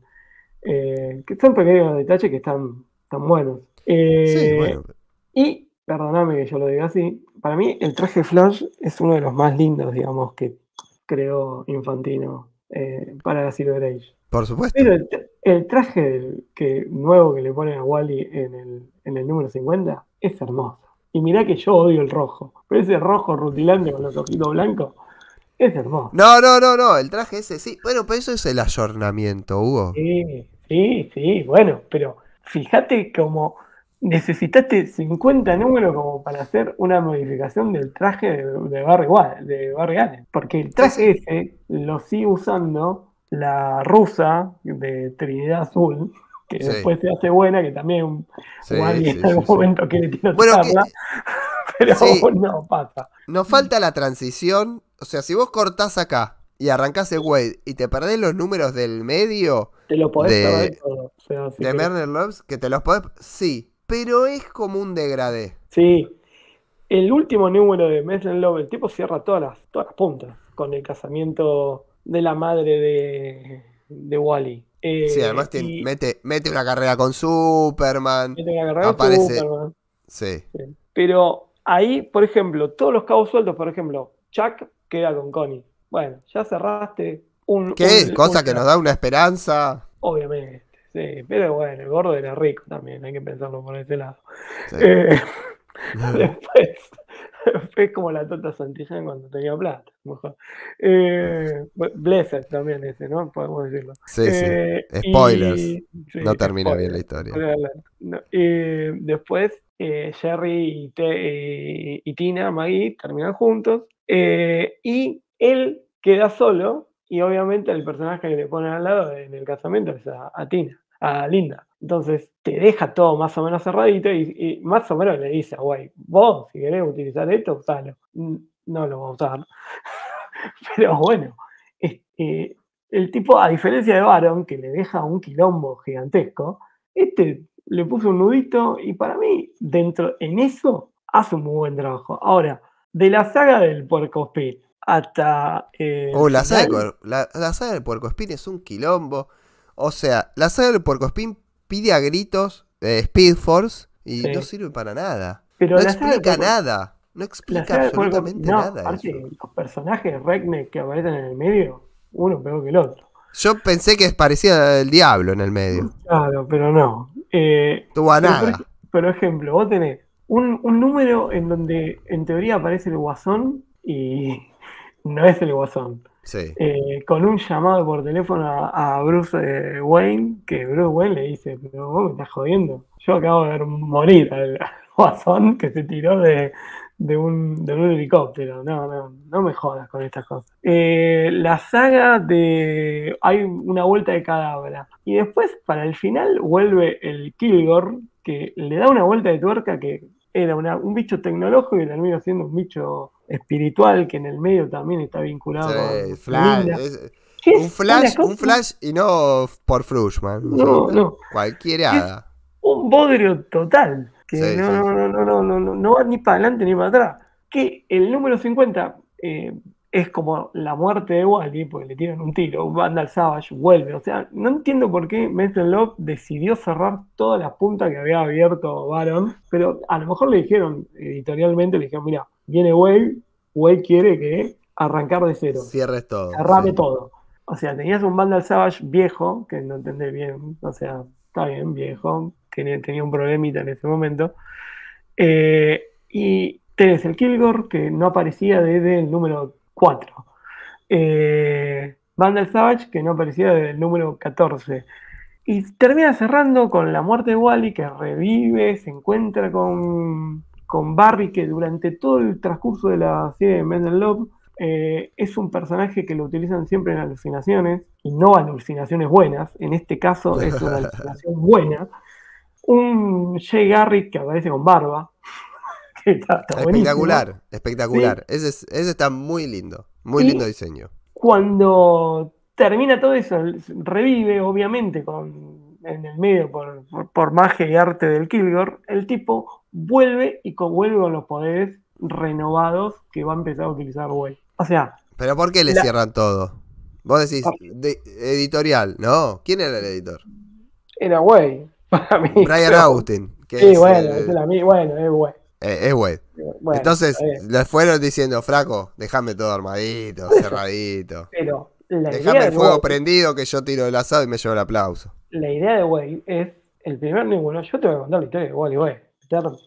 Eh, que son pequeños detalles que están, están buenos. Eh, Sí, bueno. Y, perdóname que yo lo diga así, para mí el traje Flash es uno de los más lindos, digamos, que creó Infantino eh, para la Silver Age. Por supuesto. Pero el, el traje del- que, nuevo que le ponen a Wally en el, en el número 50 es hermoso. Y mirá que yo odio el rojo, pero ese rojo rutilante con los ojitos blancos es hermoso. No, no, no, no, el traje ese sí. Bueno, pero eso es el ayornamiento, Hugo. Sí, sí, sí, bueno, pero fíjate como necesitaste 50 números como para hacer una modificación del traje de, de Barry, de Barry Allen. Porque el traje ese lo sigue usando la rusa de Trinidad Azul, que Sí. después se hace buena, que también Sí, sí, en algún momento quiere Bueno, tirotearla, pero sí. no pasa. Nos falta la transición. O sea, si vos cortás acá y arrancás el Wade y te perdés los números del medio Te lo podés De- perder todo. O sea, si de. Merner Loves, que te los podés. Sí, pero es como un degradé. Sí. El último número de Messenger Love, el tipo cierra todas las, todas las puntas con el casamiento de la madre de, de Wally. Eh, Sí, además y mete, mete una carrera con Superman. mete una carrera aparece- Superman, Sí. sí. Pero ahí, por ejemplo, todos los cabos sueltos, por ejemplo, Chuck queda con Connie. Bueno, ya cerraste un. ¿Qué? un- Cosa un- que nos da una esperanza. Obviamente, sí. Pero bueno, el gordo era rico también, hay que pensarlo por ese lado. Sí. Eh, Después, después como la Tota Santillán cuando tenía plata. Mejor. Eh, Blessed también ese, ¿no? Podemos decirlo. Sí, sí. Eh, y- Spoilers. sí, No termina bien la historia. No, eh, después, eh, Jerry y, Te- y- Tina, Maggie, terminan juntos. eh, y él queda solo. Y obviamente el personaje que le ponen al lado en el casamiento es a, Tina, a Linda. Entonces te deja todo más o menos cerradito y, más o menos le dice a Guay, vos si querés utilizar esto, usalo. No lo voy a usar. Pero bueno, es- eh, el tipo, a diferencia de Baron, que le deja un quilombo gigantesco, este le puso un nudito y para mí, dentro en eso, hace un muy buen trabajo. Ahora, de la saga del Puerco Speed hasta. eh, Oh, la saga, del la, la saga del Puercoespín es un quilombo. O sea, la saga del Puercoespín pide a gritos eh, Speed Force y Sí. no sirve para nada. pero no del explica Puerco- nada. No explica Puerco- absolutamente no, nada. aparte, eso. los personajes Redneck que aparecen en el medio, uno peor que el otro. Yo pensé que parecía el diablo en el medio. Claro, pero no. Eh, Tuvo a Pero, nada. por, ejemplo, vos tenés un, un número en donde en teoría aparece el guasón y no es el Guasón. Sí. Eh, con un llamado por teléfono a, a Bruce eh, Wayne, que Bruce Wayne le dice, pero vos me estás jodiendo. Yo acabo de ver morir al Guasón que se tiró de, de un, de un helicóptero. No, no, no me jodas con estas cosas. Eh, la saga de. Hay una vuelta de cadáver. Y después, para el final, vuelve el Kilgore, que le da una vuelta de tuerca que era una- un bicho tecnológico y termina siendo un bicho espiritual que en el medio también está vinculado Sí, Flash, Linda. es- ¿Qué es un flash, un flash y no por Flushman. No, no. Cualquier hada. un bodrio total, que Sí, no, sí, no, no, no, no, no, no, no va ni para adelante ni para atrás. Que el número 50 eh, es como la muerte de Wally, porque le tiran un tiro, Vandal Savage vuelve. O sea, no entiendo por qué Metal Love decidió cerrar todas las puntas que había abierto Baron, pero a lo mejor le dijeron editorialmente, le dijeron, mira, viene Wade, Wade quiere que arrancar de cero. Cierres todo. Cerrame sí. todo. O sea, tenías un Vandal Savage viejo, que no entendés bien, o sea, está bien, viejo, tenía, tenía un problemita en ese momento. Eh, y tenés el Kilgore, que no aparecía desde el número 4. Eh, Vandal Savage, que no aparecía desde el número 14. Y termina cerrando con la muerte de Wally, que revive, se encuentra con, con Barry, que durante todo el transcurso de la serie de Men in Love eh, es un personaje que lo utilizan siempre en alucinaciones, y no alucinaciones buenas, en este caso es una alucinación buena. Un Jay Garrick que aparece con barba, está, está. Espectacular, espectacular. Ese, es- ese está muy lindo. Muy Y- lindo diseño. Cuando termina todo eso, revive, obviamente, con, en el medio por, por- por magia y arte del Kilgore, el tipo vuelve y con, vuelve con los poderes renovados que va a empezar a utilizar Way. O sea, Pero ¿por qué le La- cierran todo? Vos decís, Ah. de- editorial, ¿no? ¿Quién era el editor? era Way. Para mí. Brian Austin. Que Sí, es, bueno, esa es la bueno, es eh, es. Bueno, Entonces, le fueron diciendo, Fraco, déjame todo armadito, cerradito. pero la Déjame idea, el fuego prendido que yo tiro el asado y me llevo el aplauso. la idea de Way es el primer ninguno. Yo te voy a contar la historia de Wally Way.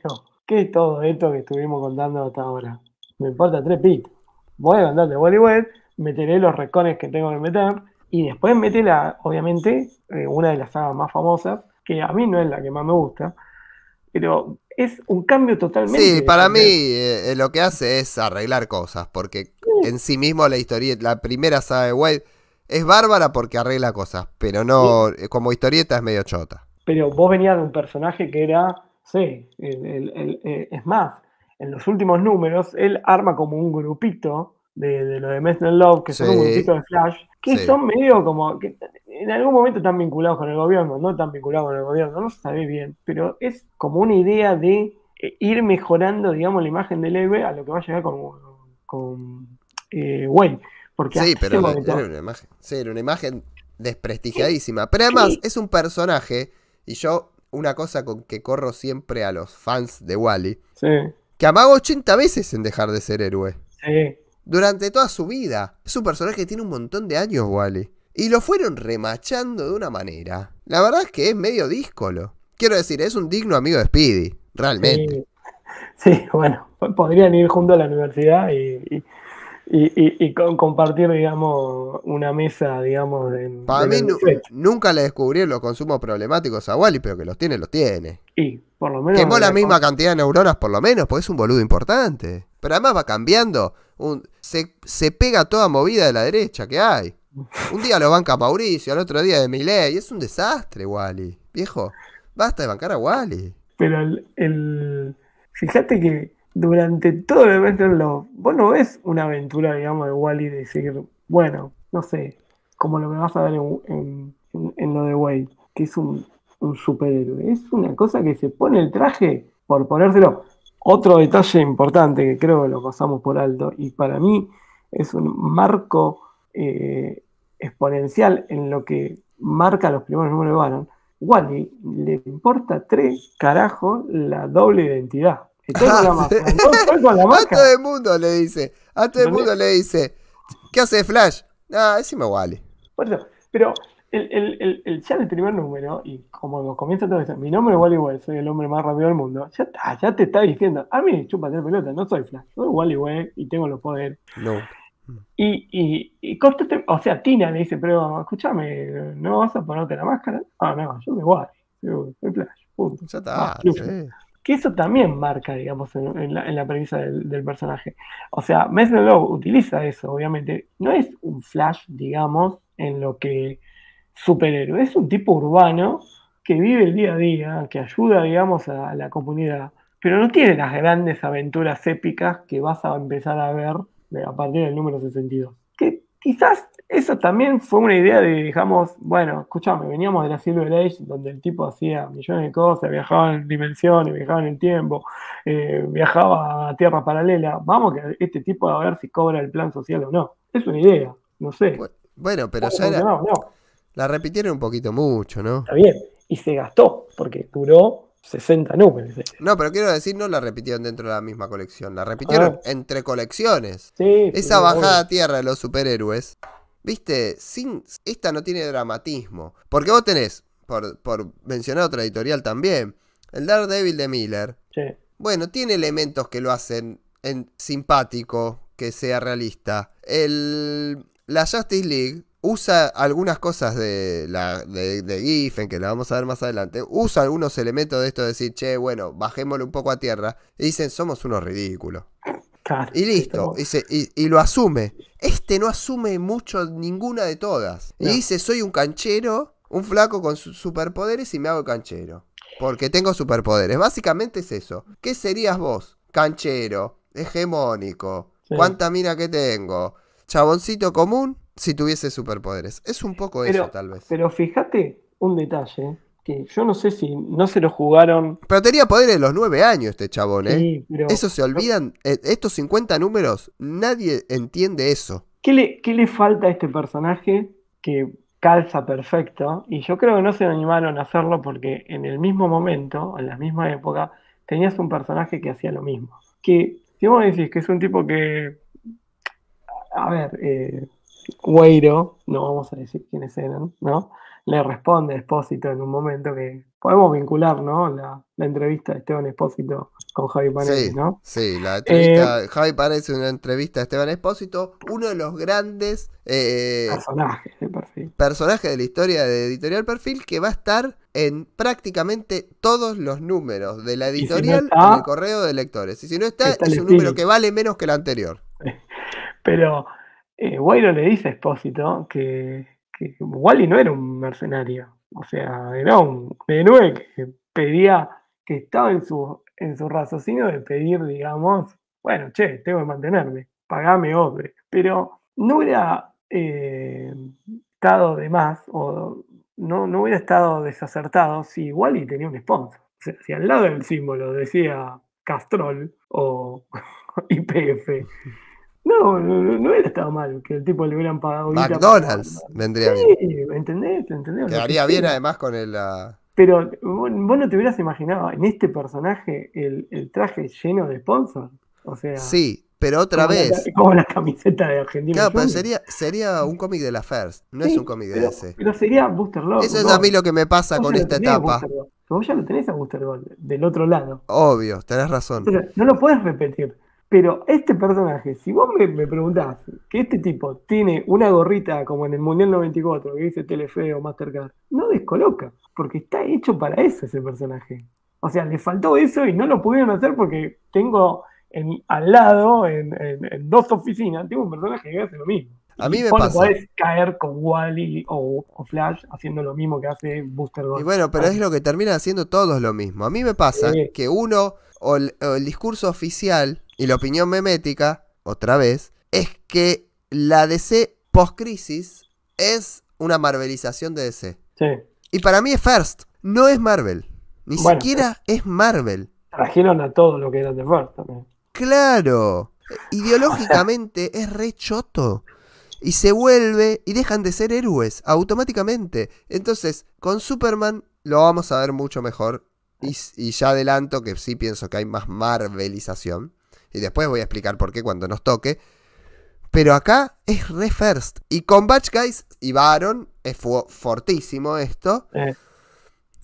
No. ¿Qué es todo esto que estuvimos contando hasta ahora? Me importa tres pitos. Voy a contar de Wally Way, meteré los recones que tengo que meter y después meté la, obviamente, eh, una de las sagas más famosas, que a mí no es la que más me gusta, pero es un cambio totalmente. Sí, para mí eh, eh, lo que hace es arreglar cosas, porque en sí mismo la historieta, la primera saga de Wade es bárbara porque arregla cosas, pero no, eh, como historieta es medio chota. pero vos venías de un personaje que era, sí, el- el- el- es más, en los últimos números, él arma como un grupito de, de lo de Mesner Love, que son un grupito de Flash, que Sí. son medio como, que en algún momento están vinculados con el gobierno, no están vinculados con el gobierno, no se sabe bien, pero es como una idea de eh, ir mejorando, digamos, la imagen del héroe a lo que va a llegar con, con eh, Wayne. Porque Sí, pero la- momento- era una imagen, sí, era una imagen desprestigiadísima. Pero además es un personaje, y yo, una cosa con que corro siempre a los fans de Wally, sí, que amago 80 veces en dejar de ser héroe. sí. Durante toda su vida. Es un personaje que tiene un montón de años, Wally. Y lo fueron remachando de una manera. La verdad es que es medio díscolo. Quiero decir, es un digno amigo de Speedy. Realmente. Sí, sí, bueno, po- podrían ir juntos a la universidad y, y, y- y- y con- compartir, digamos, una mesa, digamos, de, Para mí nunca le descubrieron los consumos problemáticos a Wally, pero que los tiene, los tiene. Y por lo menos. Quemó la misma cantidad de neuronas por lo menos, porque es un boludo importante. Pero además va cambiando. Un- se, se pega toda movida de la derecha que hay. Un día lo banca Mauricio, al otro día de Milei. Es un desastre, Wally. Viejo, basta de bancar a Wally. Pero el, el- Fíjate que durante todo el evento Love, vos no ves una aventura, digamos, de Wally de decir, bueno, no sé, como lo que vas a ver en, en- en- en lo de Wade, que es un, un superhéroe. Es una cosa que se pone el traje por ponérselo. Otro detalle importante que creo que lo pasamos por alto, y para mí es un marco eh, exponencial en lo que marca los primeros números de Baron. Wally le importa tres carajos la doble identidad. Estoy con la máscara, sí. no estoy con la A todo el mundo le dice. A todo el mundo le dice. ¿Qué hace Flash? Ah, decime Wally. Por eso, pero el, el- el- el- ya el primer número, y como comienza todo eso, mi nombre es Wally Way, soy el hombre más rápido del mundo, ya está, ya te está diciendo, a mí chúpate la pelota, no soy Flash, soy Wally Way y tengo los poderes. No. Y, y, y o sea, Tina le dice, pero escúchame, ¿no vas a ponerte la máscara? Ah, no, yo me guardo, yo soy Flash, punto. Ya está. Ah, sí. Que eso también marca, digamos, en, en la, en la premisa del, del personaje. O sea, Mesmer Lowe utiliza eso, obviamente. No es un Flash, digamos, en lo que superhéroe. Es un tipo urbano que vive el día a día, que ayuda, digamos, a la comunidad. Pero no tiene las grandes aventuras épicas que vas a empezar a ver a partir del número 62. Que quizás eso también fue una idea de, digamos, bueno, escúchame, veníamos de la Silver Age, donde el tipo hacía millones de cosas, viajaba en dimensiones, viajaba en el tiempo, eh, viajaba a tierra paralela. Vamos que este tipo a ver si cobra el plan social o no. Es una idea, no sé. Bu- Bueno, pero ¿Cómo ya era- funcionó? No, la repitieron un poquito mucho, ¿no? está bien. Y se gastó, porque duró 60 números. No, pero quiero decir, no la repitieron dentro de la misma colección, la repitieron entre colecciones. Sí, Esa sí, bajada a tierra de los superhéroes, viste, sin esta no tiene dramatismo. Porque vos tenés, por, por mencionar otra editorial también, el Daredevil de Miller. Sí. Bueno, tiene elementos que lo hacen en simpático, que sea realista. El, la Justice League usa algunas cosas de, la, de, de Giffen, que la vamos a ver más adelante. Usa algunos elementos de esto de decir, che, bueno, bajémoslo un poco a tierra. Y dicen, somos unos ridículos. Claro, Y listo, y, y lo asume. Este no asume mucho ninguna de todas. Y dice, soy un canchero, un flaco con superpoderes y me hago canchero. Porque tengo superpoderes. Básicamente es eso. ¿Qué serías vos? Canchero, hegemónico. Sí. ¿Cuánta mina que tengo? Chaboncito común si tuviese superpoderes. Es un poco Pero- eso tal vez. Pero fíjate un detalle, que yo no sé si no se lo jugaron. Pero tenía poderes de los nueve años este chabón, ¿eh? Sí, pero Eso se olvidan. eh, Estos 50 números, nadie entiende eso. ¿qué le, qué le falta a este personaje que calza perfecto? Y yo creo que no se animaron a hacerlo porque en el mismo momento, en la misma época, tenías un personaje que hacía lo mismo. Que si vos decís que es un tipo que, a ver, eh, Gueiro, no vamos a decir quiénes eran, ¿no? Le responde a Espósito en un momento que podemos vincular, ¿no? La, la entrevista de Esteban Espósito con Javi Sí, ¿no? sí, la entrevista. Eh, Javi parece una entrevista a Esteban Espósito, uno de los grandes eh, Personajes de perfil. personajes de la historia de Editorial Perfil que va a estar en prácticamente todos los números de la si no editorial está, en el correo de lectores. Y si no está, está es un número que vale menos que el anterior. Pero eh, Guairo le dice a Espósito que, que Wally no era un mercenario. O sea, era un héroe que pedía, que estaba en su, en su raciocinio de pedir, digamos, bueno, che, tengo que mantenerme, pagame hombre. Pero no hubiera eh, estado de más, o no, no hubiera estado desacertado si Wally tenía un sponsor. O sea, si al lado del símbolo decía Castrol o IPF, no, no, no, hubiera estado mal que el tipo le hubieran pagado. McDonald's vendría bien. Sí, ¿entendés? ¿entendés? Quedaría bien además con el. ah, Pero vos, vos no te hubieras imaginado en este personaje el, el traje lleno de sponsors. O sea, Sí, pero otra como la- vez. como la camiseta de Argentina. Claro, pero sería, sería un cómic de la First, no es Sí, un cómic de pero, DC. pero sería Booster Gold. Eso es a mí lo que me pasa con esta etapa. Vos ya lo tenés a Booster Gold del otro lado. Obvio, tenés razón. Entonces, no lo puedes repetir. Pero este personaje, si vos me, me preguntás que este tipo tiene una gorrita como en el Mundial 94 que dice Telefe o Mastercard, no descoloca, porque está hecho para eso ese personaje. O sea, le faltó eso y no lo pudieron hacer porque tengo en- al lado, en, en- en dos oficinas, tengo un personaje que hace lo mismo. A mí me vos no pasa. podés caer con Wally o, o Flash haciendo lo mismo que hace Booster Gold. Y bueno, pero es lo que terminan haciendo todos lo mismo. A mí me pasa Sí. que uno, o el, o el discurso oficial y la opinión memética, otra vez, es que la DC post-crisis es una marvelización de DC. Sí. Y para mí es First, no es Marvel. Ni Bueno, siquiera es Marvel. Trajeron a todo lo que era The First también. Claro. Ideológicamente es re choto. Y se vuelve y dejan de ser héroes automáticamente. Entonces, con Superman lo vamos a ver mucho mejor. Y, ya adelanto que sí pienso que hay más Marvelización. Y después voy a explicar por qué cuando nos toque. Pero acá es re first. Y con Batch Guys y Baron es fu- fortísimo esto. Eh,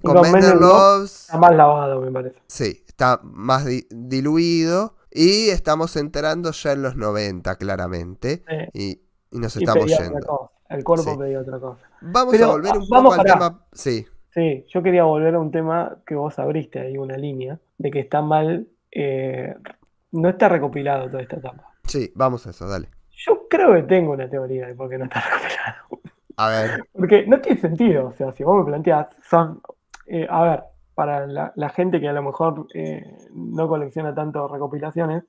Con Love Loves. Está más lavado, me parece. Sí, está más di- diluido. Y estamos entrando ya en los 90, claramente. Y, y nos Y estamos yendo. El cuerpo Sí. pedía otra cosa. Vamos Pero, a volver un vamos poco al tema. Sí, Sí, yo quería volver a un tema que vos abriste ahí, una línea, de que está mal, eh, no está recopilado toda esta etapa. sí, vamos a eso, dale. Yo creo que tengo una teoría de por qué no está recopilado. A ver, Porque no tiene sentido, o sea, si vos me planteás, son, eh, a ver, para la, la gente que a lo mejor eh, no colecciona tanto recopilaciones,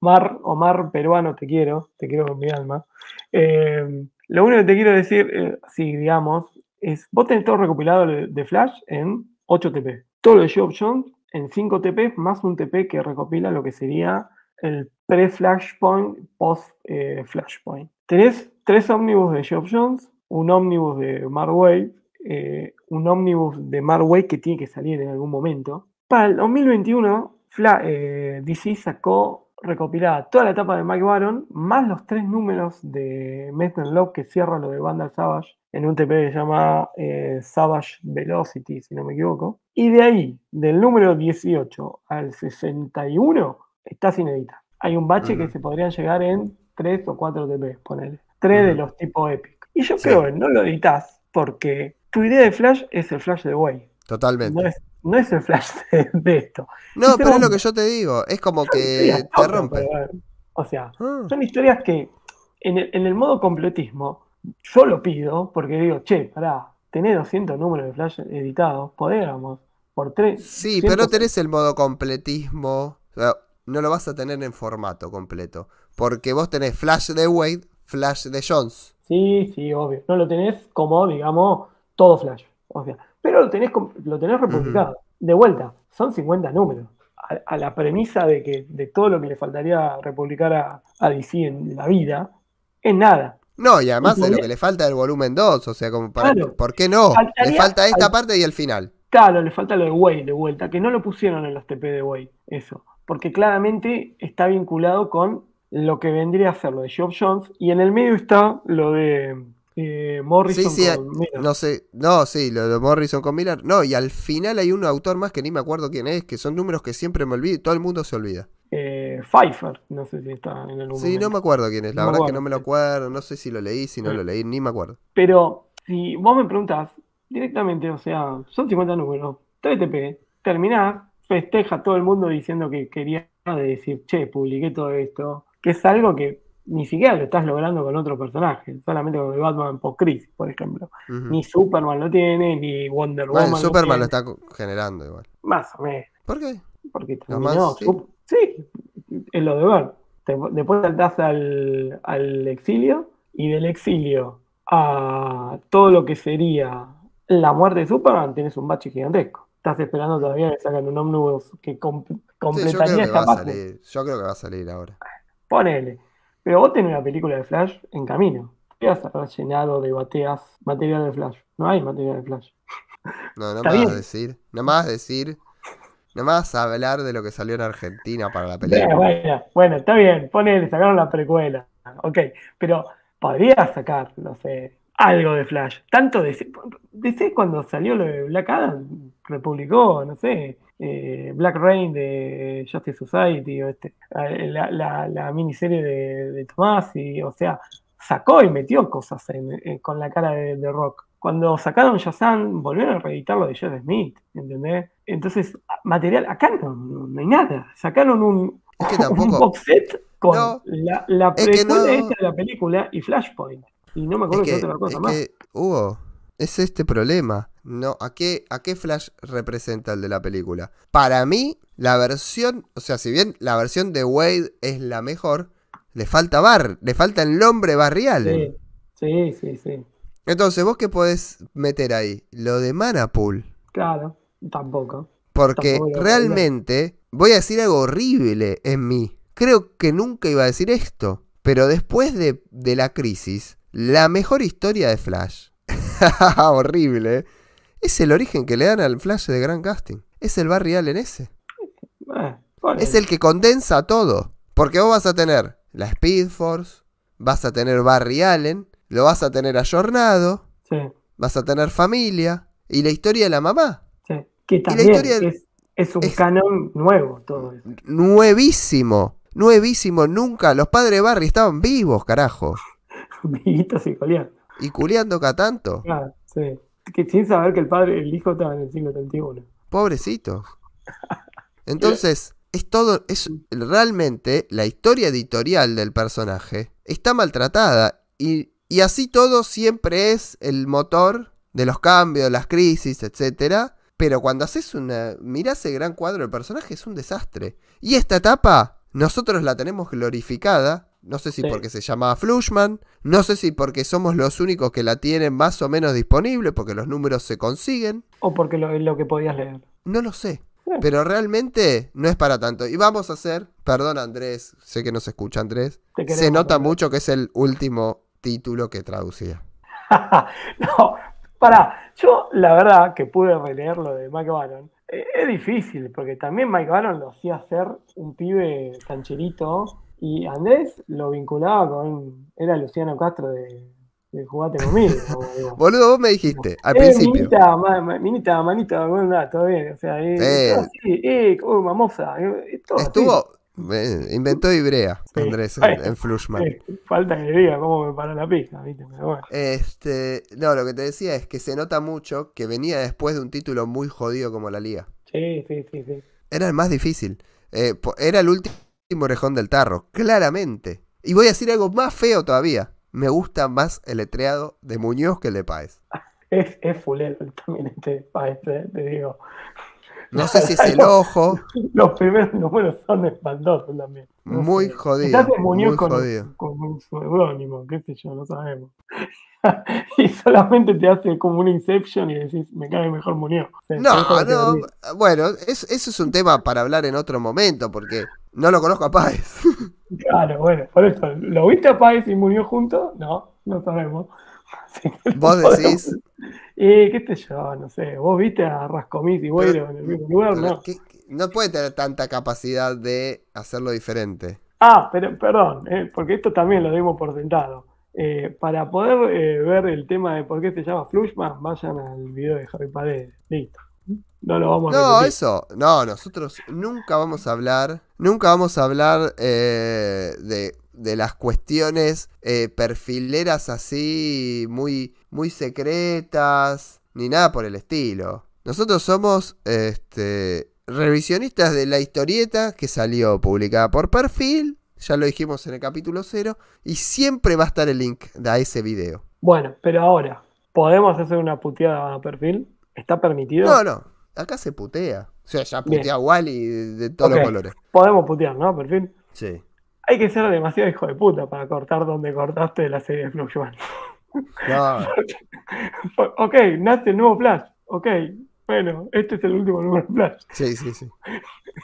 Omar, Omar peruano, te quiero, te quiero con mi alma. Eh, lo único que te quiero decir, si digamos, es, vos tenés todo recopilado de, Flash en 8 TP. Todo lo de Geoff Jones en 5 TP, más un TP que recopila lo que sería el pre-Flashpoint, post-Flashpoint. Tenés tres ómnibus de Geoff Jones, un ómnibus de Mark Wade, eh, un ómnibus de Mark Wade que tiene que salir en algún momento. Para el 2021, Fla- eh, DC sacó recopilada toda la etapa de Mike Baron, más los tres números de Metal Love que cierra lo de Vandal Savage en un TP que se llama eh, Savage Velocity, si no me equivoco. Y de ahí, del número 18 al 61, está sin editar. Hay un bache que se podrían llegar en 3 o 4 TP, ponele. Tres de Ujú. los tipo Epic. Y yo Sí. creo que no lo editas porque tu idea de Flash es el Flash de Way. totalmente. No es, no es el Flash de, de esto. No, pero es lo que yo te digo. Es como que te rompe. pero. O sea, Ah, son historias que en el, en el modo completismo yo lo pido porque digo, che, pará, tenés 200 números de Flash editados, podríamos por tres. Sí, pero no 100 tenés el modo completismo. O sea, no lo vas a tener en formato completo. Porque vos tenés Flash de Wade, Flash de Jones. Sí, sí, obvio. No lo tenés como, digamos, todo Flash. O sea, pero lo tenés, lo tenés republicado. De vuelta, son 50 números. A, a la premisa de que de todo lo que le faltaría republicar a, a DC en la vida, es nada. No, y además de lo que le falta del volumen 2. O sea, como para, Claro. ¿por qué no? Le falta esta al- parte y el final. Claro, le falta lo de Way de vuelta, que no lo pusieron en los TP de Way, eso. Porque claramente está vinculado con lo que vendría a ser lo de Geoff Jones, y en el medio está lo de eh, Morrison Sí, sí, con Miller. No sé, no, sí, lo de Morrison con Miller. No, y al final hay un autor más que ni me acuerdo quién es, que son números que siempre me olvido y todo el mundo se olvida. Eh, Pfeiffer, no sé si está en algún Sí, momento. no me acuerdo quién es, la No verdad es que no me lo acuerdo, no sé si lo leí, si no Sí. lo leí, ni me acuerdo. Pero si vos me preguntás directamente, o sea, son 50 números, 3 TP, terminás, festeja todo el mundo diciendo que quería decir, che, publiqué todo esto, que es algo que ni siquiera lo estás logrando con otro personaje, solamente con el Batman post-crisis, por ejemplo. Ni Superman lo tiene, ni Wonder Bueno, Woman Superman lo está generando igual. Más o menos, ¿Por qué? porque terminó. más, sí. Sí, es lo de ver. Te- después saltás al, al exilio y del exilio a todo lo que sería la muerte de Superman, tienes un bache gigantesco. Estás esperando todavía que sacan un ómnibus que com- Sí, yo creo completaría que esta va a parte. salir. Yo creo que va a salir ahora. Ponele. Pero vos tenés una película de Flash en camino. ¿Qué vas a llenado de bateas material de Flash? No hay material de Flash. No, no me vas a decir. No me vas a decir. No me vas a hablar de lo que salió en Argentina para la película. bueno, está bien, ponele, sacaron la precuela. Ok, pero podría sacar, no sé, algo de Flash. Tanto de DC cuando salió lo de Black Adam, republicó, no sé, eh, Black Rain de Justice Society, o este, eh, la, la- la miniserie de, de Tomás, y, o sea, sacó y metió cosas en- con la cara de, Rock. Cuando sacaron Shazam, volvieron a reeditar lo de Jeff Smith, ¿entendés? Entonces, material, acá no, hay nada. Sacaron un, Es que un box set con No, la, la es que no. esta de la película y Flashpoint. Y no me Es acuerdo que, qué otra cosa es más. que, Hugo, es este problema. No, ¿a qué, ¿A qué Flash representa el de la película? Para mí, la versión, o sea, si bien la versión de Wade es la mejor, le falta bar, le falta el nombre barrial. Sí, sí, sí, sí. Entonces, ¿vos qué podés meter ahí? Lo de Manapool. Claro, tampoco. Porque Tampoco realmente voy a decir algo horrible en mí. Creo que nunca iba a decir esto. Pero después de, de la crisis, la mejor historia de Flash, horrible, ¿eh? es el origen que le dan al Flash de Gran Casting. Es el Barry Allen ese. Eh. Es el que condensa todo. Porque vos vas a tener la Speed Force, vas a tener Barry Allen, lo vas a tener ayornado, Sí, vas a tener familia y la historia de la mamá. Que también historia es, es un es- canon nuevo todo eso. nuevísimo. Nuevísimo, nunca. Los padres de Barry estaban vivos, carajo. Vivitos y coleando. Y culeando cada tanto. Claro, sí. Que sin saber que el padre, el hijo estaba en el siglo XXI. Pobrecitos. Entonces, es todo, es realmente la historia editorial del personaje está maltratada y, y así todo siempre es el motor de los cambios, las crisis, etcétera. Pero cuando haces una. Mirás el gran cuadro del personaje, es un desastre. Y esta etapa, nosotros la tenemos glorificada. No sé si Sí. porque se llamaba Flushman. No sé si porque somos los únicos que la tienen más o menos disponible, porque los números se consiguen. O porque lo, lo que podías leer. No lo sé. Eh. Pero realmente no es para tanto. Y vamos a hacer. Perdón, Andrés. Sé que no se escucha, Andrés. Se nota mucho que es el último título que traducía. no, pará, yo la verdad que pude releer lo de Mike Baron. Eh, es difícil, porque también Mike Baron lo hacía ser un pibe cancherito y Andrés lo vinculaba con. Era Luciano Castro de, de Jugate conmigo. Boludo, vos me dijiste al Eh, principio. Minita, ma- minita, manita, bueno, nada, todo bien. O sea, eh, todo así, eh, como mamosa. eh, todo. Estuvo. eh, inventó Ibrea, Sí. Andrés, en, Flushman. Falta que diga cómo me paró la pija, ¿viste? Pero bueno. Este, no, lo que te decía es que se nota mucho que venía después de un título muy jodido como la liga. Sí, sí, sí, sí. Era el más difícil. Eh, era el último orejón del tarro, claramente. Y voy a decir algo más feo todavía. Me gusta más el letreado de Muñoz que el de Páez. Es, es fulero también este país, eh, te digo. No sé si es el ojo, Los primeros números son espantosos también. No muy sé. jodido. Quizás es Muñoz Muy con, jodido. con un seudónimo, qué sé yo, no sabemos. y solamente te hace como una Inception y decís, me cae mejor Muñoz. O sea, No, no. Bueno, es- eso es un tema para hablar en otro momento, porque no lo conozco a Páez. Claro, bueno, por eso. ¿Lo viste a Páez y Muñoz juntos? No, no sabemos. No Vos decís. Y qué sé yo, no sé. ¿Vos viste a Rascomis y Güero en el mismo lugar? No. no puede tener tanta capacidad de hacerlo diferente. Ah, pero perdón, eh, porque esto también lo dimos por sentado. Eh, para poder eh, ver el tema de por qué se llama Flushman, vayan al video de Javi Paredes. Listo. No lo vamos a No, eso, no, nosotros nunca vamos a hablar, nunca vamos a hablar eh, de, de las cuestiones eh, perfileras así, muy, muy secretas, ni nada por el estilo. Nosotros somos este, revisionistas de la historieta que salió publicada por perfil, ya lo dijimos en el capítulo 0, y siempre va a estar el link a ese video. Bueno, pero ahora, ¿podemos hacer una puteada a perfil? ¿Está permitido? No, no, acá se putea. O sea, ya Bien. putea Wally de, de todos los colores. Podemos putear, ¿no? Perfil. Sí. Hay que ser demasiado hijo de puta para cortar donde cortaste la serie de Flushman. No, ok, nace el nuevo Flash. Ok, bueno, este es el último número de Flash. sí, sí, sí.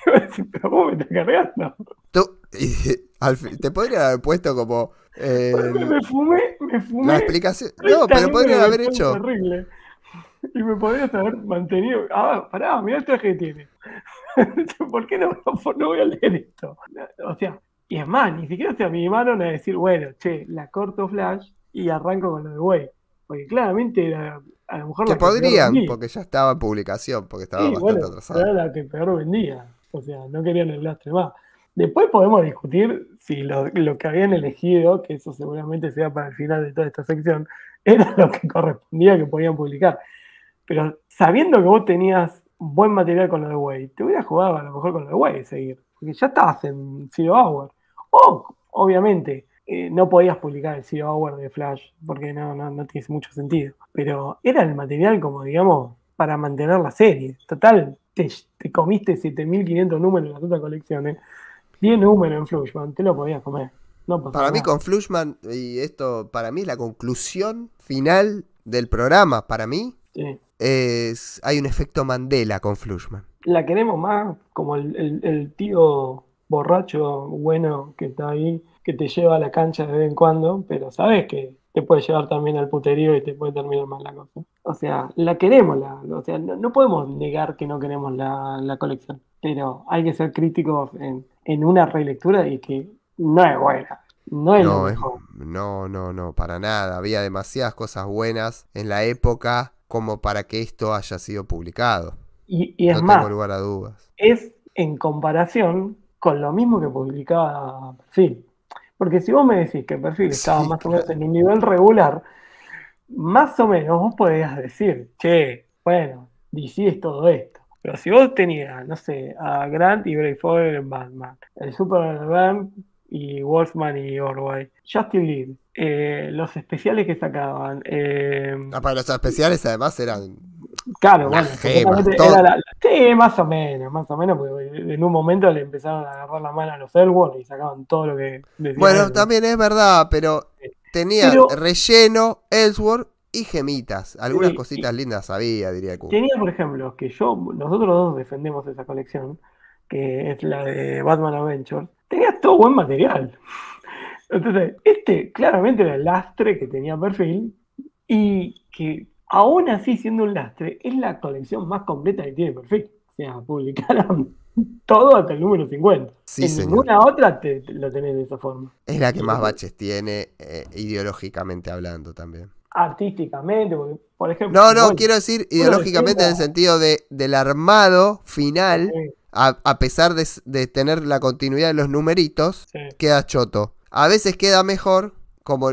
Pero vos me estás cargando. Tú, y, te podrían haber puesto como eh, me fumé, me fumé. la explicación. 30 No, pero de haber hecho. Terrible. Y me podrías haber mantenido. Ah, pará, mirá el traje que tiene. ¿Por qué no, no voy a leer esto? O sea, y es más, ni siquiera se animaron a decir, bueno, che, la corto Flash y arranco con lo de Way. Porque claramente era a lo mejor Que la podrían, porque ya estaba en publicación, porque estaba Sí, bastante bueno, era la que peor vendía. O sea, no querían el lastre más. Después podemos discutir si lo, lo que habían elegido, que eso seguramente sea para el final de toda esta sección, era lo que correspondía que podían publicar. Pero sabiendo que vos tenías buen material con lo de Way, te hubieras jugado a lo mejor con lo de Way seguir. Porque ya estabas en Zero Hour. O, obviamente, eh, no podías publicar el Zero Hour de Flash, porque no, no, no tiene mucho sentido. Pero era el material como, digamos, para mantener la serie. Total, te, te comiste 7500 números en las otras colecciones. 10 números en Flushman, te lo podías comer. No Para mí con Flushman, y esto para mí es la conclusión final del programa, para mí, Sí. es hay un efecto Mandela con Flushman. La queremos más como el, el- el tío borracho bueno que está ahí, que te lleva a la cancha de vez en cuando, pero sabes que te puede llevar también al puterío y te puede terminar mal la cosa. O sea, la queremos, la, o sea, no, no podemos negar que no queremos la, la colección, pero hay que ser críticos en, en una relectura y que no es buena, no es lo No, es- no, no, no, para nada. Había demasiadas cosas buenas en la época como para que esto haya sido publicado. Y, y es no más, tengo lugar a dudas. es en comparación con lo mismo que publicaba Perfil. Porque si vos me decís que Perfil estaba Sí, más o menos en un nivel regular, más o menos vos podías decir, che, bueno, DC es todo esto. Pero si vos tenías, no sé, a Grant y Brayford en Batman, el Superman y Wolfman y Orway, Justin Lee, eh, los especiales que sacaban, eh, Ah, para los especiales además eran. Claro, bueno, era la- sí, más o menos, más o menos, porque en un momento le empezaron a agarrar la mano a los Elwood y sacaban todo lo que decía Bueno, también es verdad, pero tenía Pero- relleno, Ellsworth y gemitas. Algunas Sí, cositas lindas había, diría Q. Tenía, por ejemplo, que yo, nosotros dos defendemos esa colección, que es la de Batman Adventures, tenía todo buen material. Entonces, este claramente era el lastre que tenía perfil y que aún así siendo un lastre, es la colección más completa que tiene perfil. O sea, publicaron todo hasta el número 50. Sí, en señor. ninguna otra te, te lo tenés de esa forma. Es la que más baches tiene, eh, ideológicamente hablando también. Artísticamente, porque, por ejemplo. No, no, bueno, quiero decir ideológicamente en el sentido de, del armado final, sí, a, a pesar de, tener la continuidad de los numeritos, sí. queda choto. A veces queda mejor, como...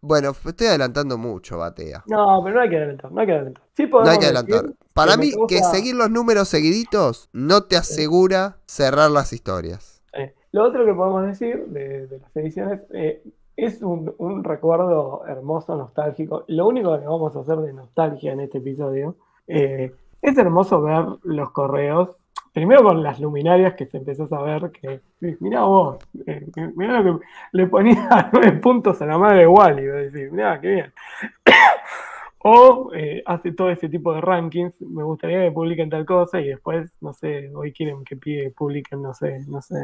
Bueno, estoy adelantando mucho, Batea. No, pero no hay que adelantar, no hay que adelantar. Sí No hay que adelantar. Para que mí, que seguir los números seguiditos no te asegura cerrar las historias. Eh, lo otro que podemos decir de, de las ediciones eh, es un, un recuerdo hermoso, nostálgico. Lo único que vamos a hacer de nostalgia en este episodio eh, es hermoso ver los correos. Primero con las luminarias que se empezó a saber que, mirá vos, eh, mirá lo que le ponía nueve puntos a la madre de Wally, a decir, mirá, qué bien. O eh, hace todo ese tipo de rankings, me gustaría que publiquen tal cosa y después, no sé, hoy quieren que pide, publiquen, no sé, no sé,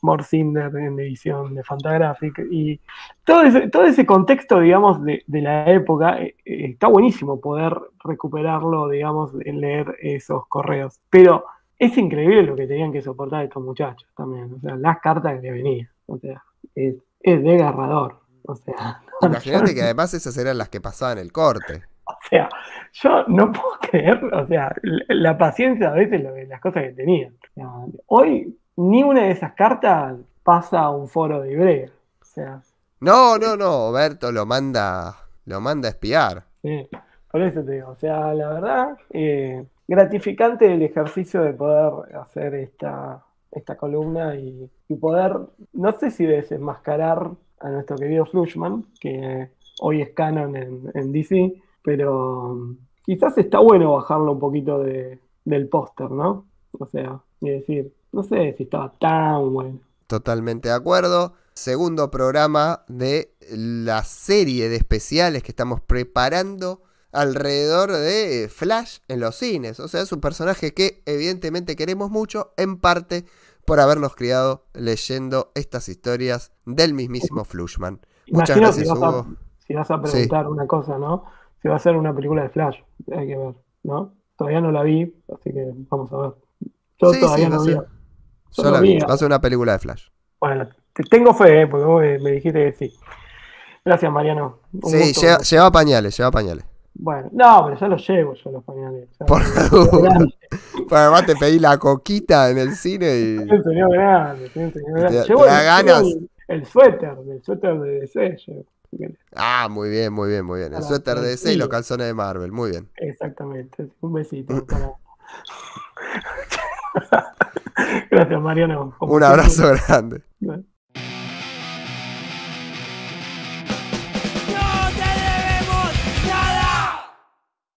More Cinder en edición de Fantagraphic y todo ese, todo ese contexto, digamos, de, de la época, eh, eh, está buenísimo poder recuperarlo, digamos, en leer esos correos. Pero es increíble lo que tenían que soportar estos muchachos también, o sea, las cartas que le venían, o sea, es, es desgarrador, o sea, Imagínate que además esas eran las que pasaban el corte. O sea, yo no puedo creer, o sea, la, la paciencia a veces lo las cosas que tenían. O sea, hoy ni una de esas cartas pasa a un foro de Ibrea. O sea, No, no, no, Berto lo manda, lo manda a espiar. sí, por eso te digo, o sea, la verdad, eh, gratificante el ejercicio de poder hacer esta, esta columna y, poder, no sé si desenmascarar a nuestro querido Flushman, que hoy es canon en, DC, pero um, quizás está bueno bajarlo un poquito de, del póster, ¿no? O sea, y decir, no sé si estaba tan bueno. Totalmente de acuerdo. Segundo programa de la serie de especiales que estamos preparando alrededor de Flash en los cines. O sea, es un personaje que evidentemente queremos mucho, en parte por habernos criado leyendo estas historias del mismísimo Flushman. Muchas Imagino gracias, si vas, a, Hugo. si vas a preguntar una cosa, ¿no? Si va a ser una película de Flash, hay que ver, ¿no? Todavía no la vi, así que vamos a ver. Yo Sí, todavía sí, no a vi. yo Yo no la vi, va a ser una película de Flash. Bueno, te tengo fe, ¿eh? porque vos me, me dijiste que sí. Gracias, Mariano. Un Sí, gusto. lleva, lleva pañales, lleva pañales. Bueno, no, pero ya los llevo yo los pañales. Por además te pedí la coquita en el cine y... soy un señor grande, soy un señor grande. Llevo el, ganas. el, el suéter, el suéter de DC. llevo. Ah, muy bien, muy bien, muy bien. El suéter de DC y los calzones de Marvel, muy bien. Exactamente. Un besito para. Gracias, Mariano. Como Un siempre, abrazo grande.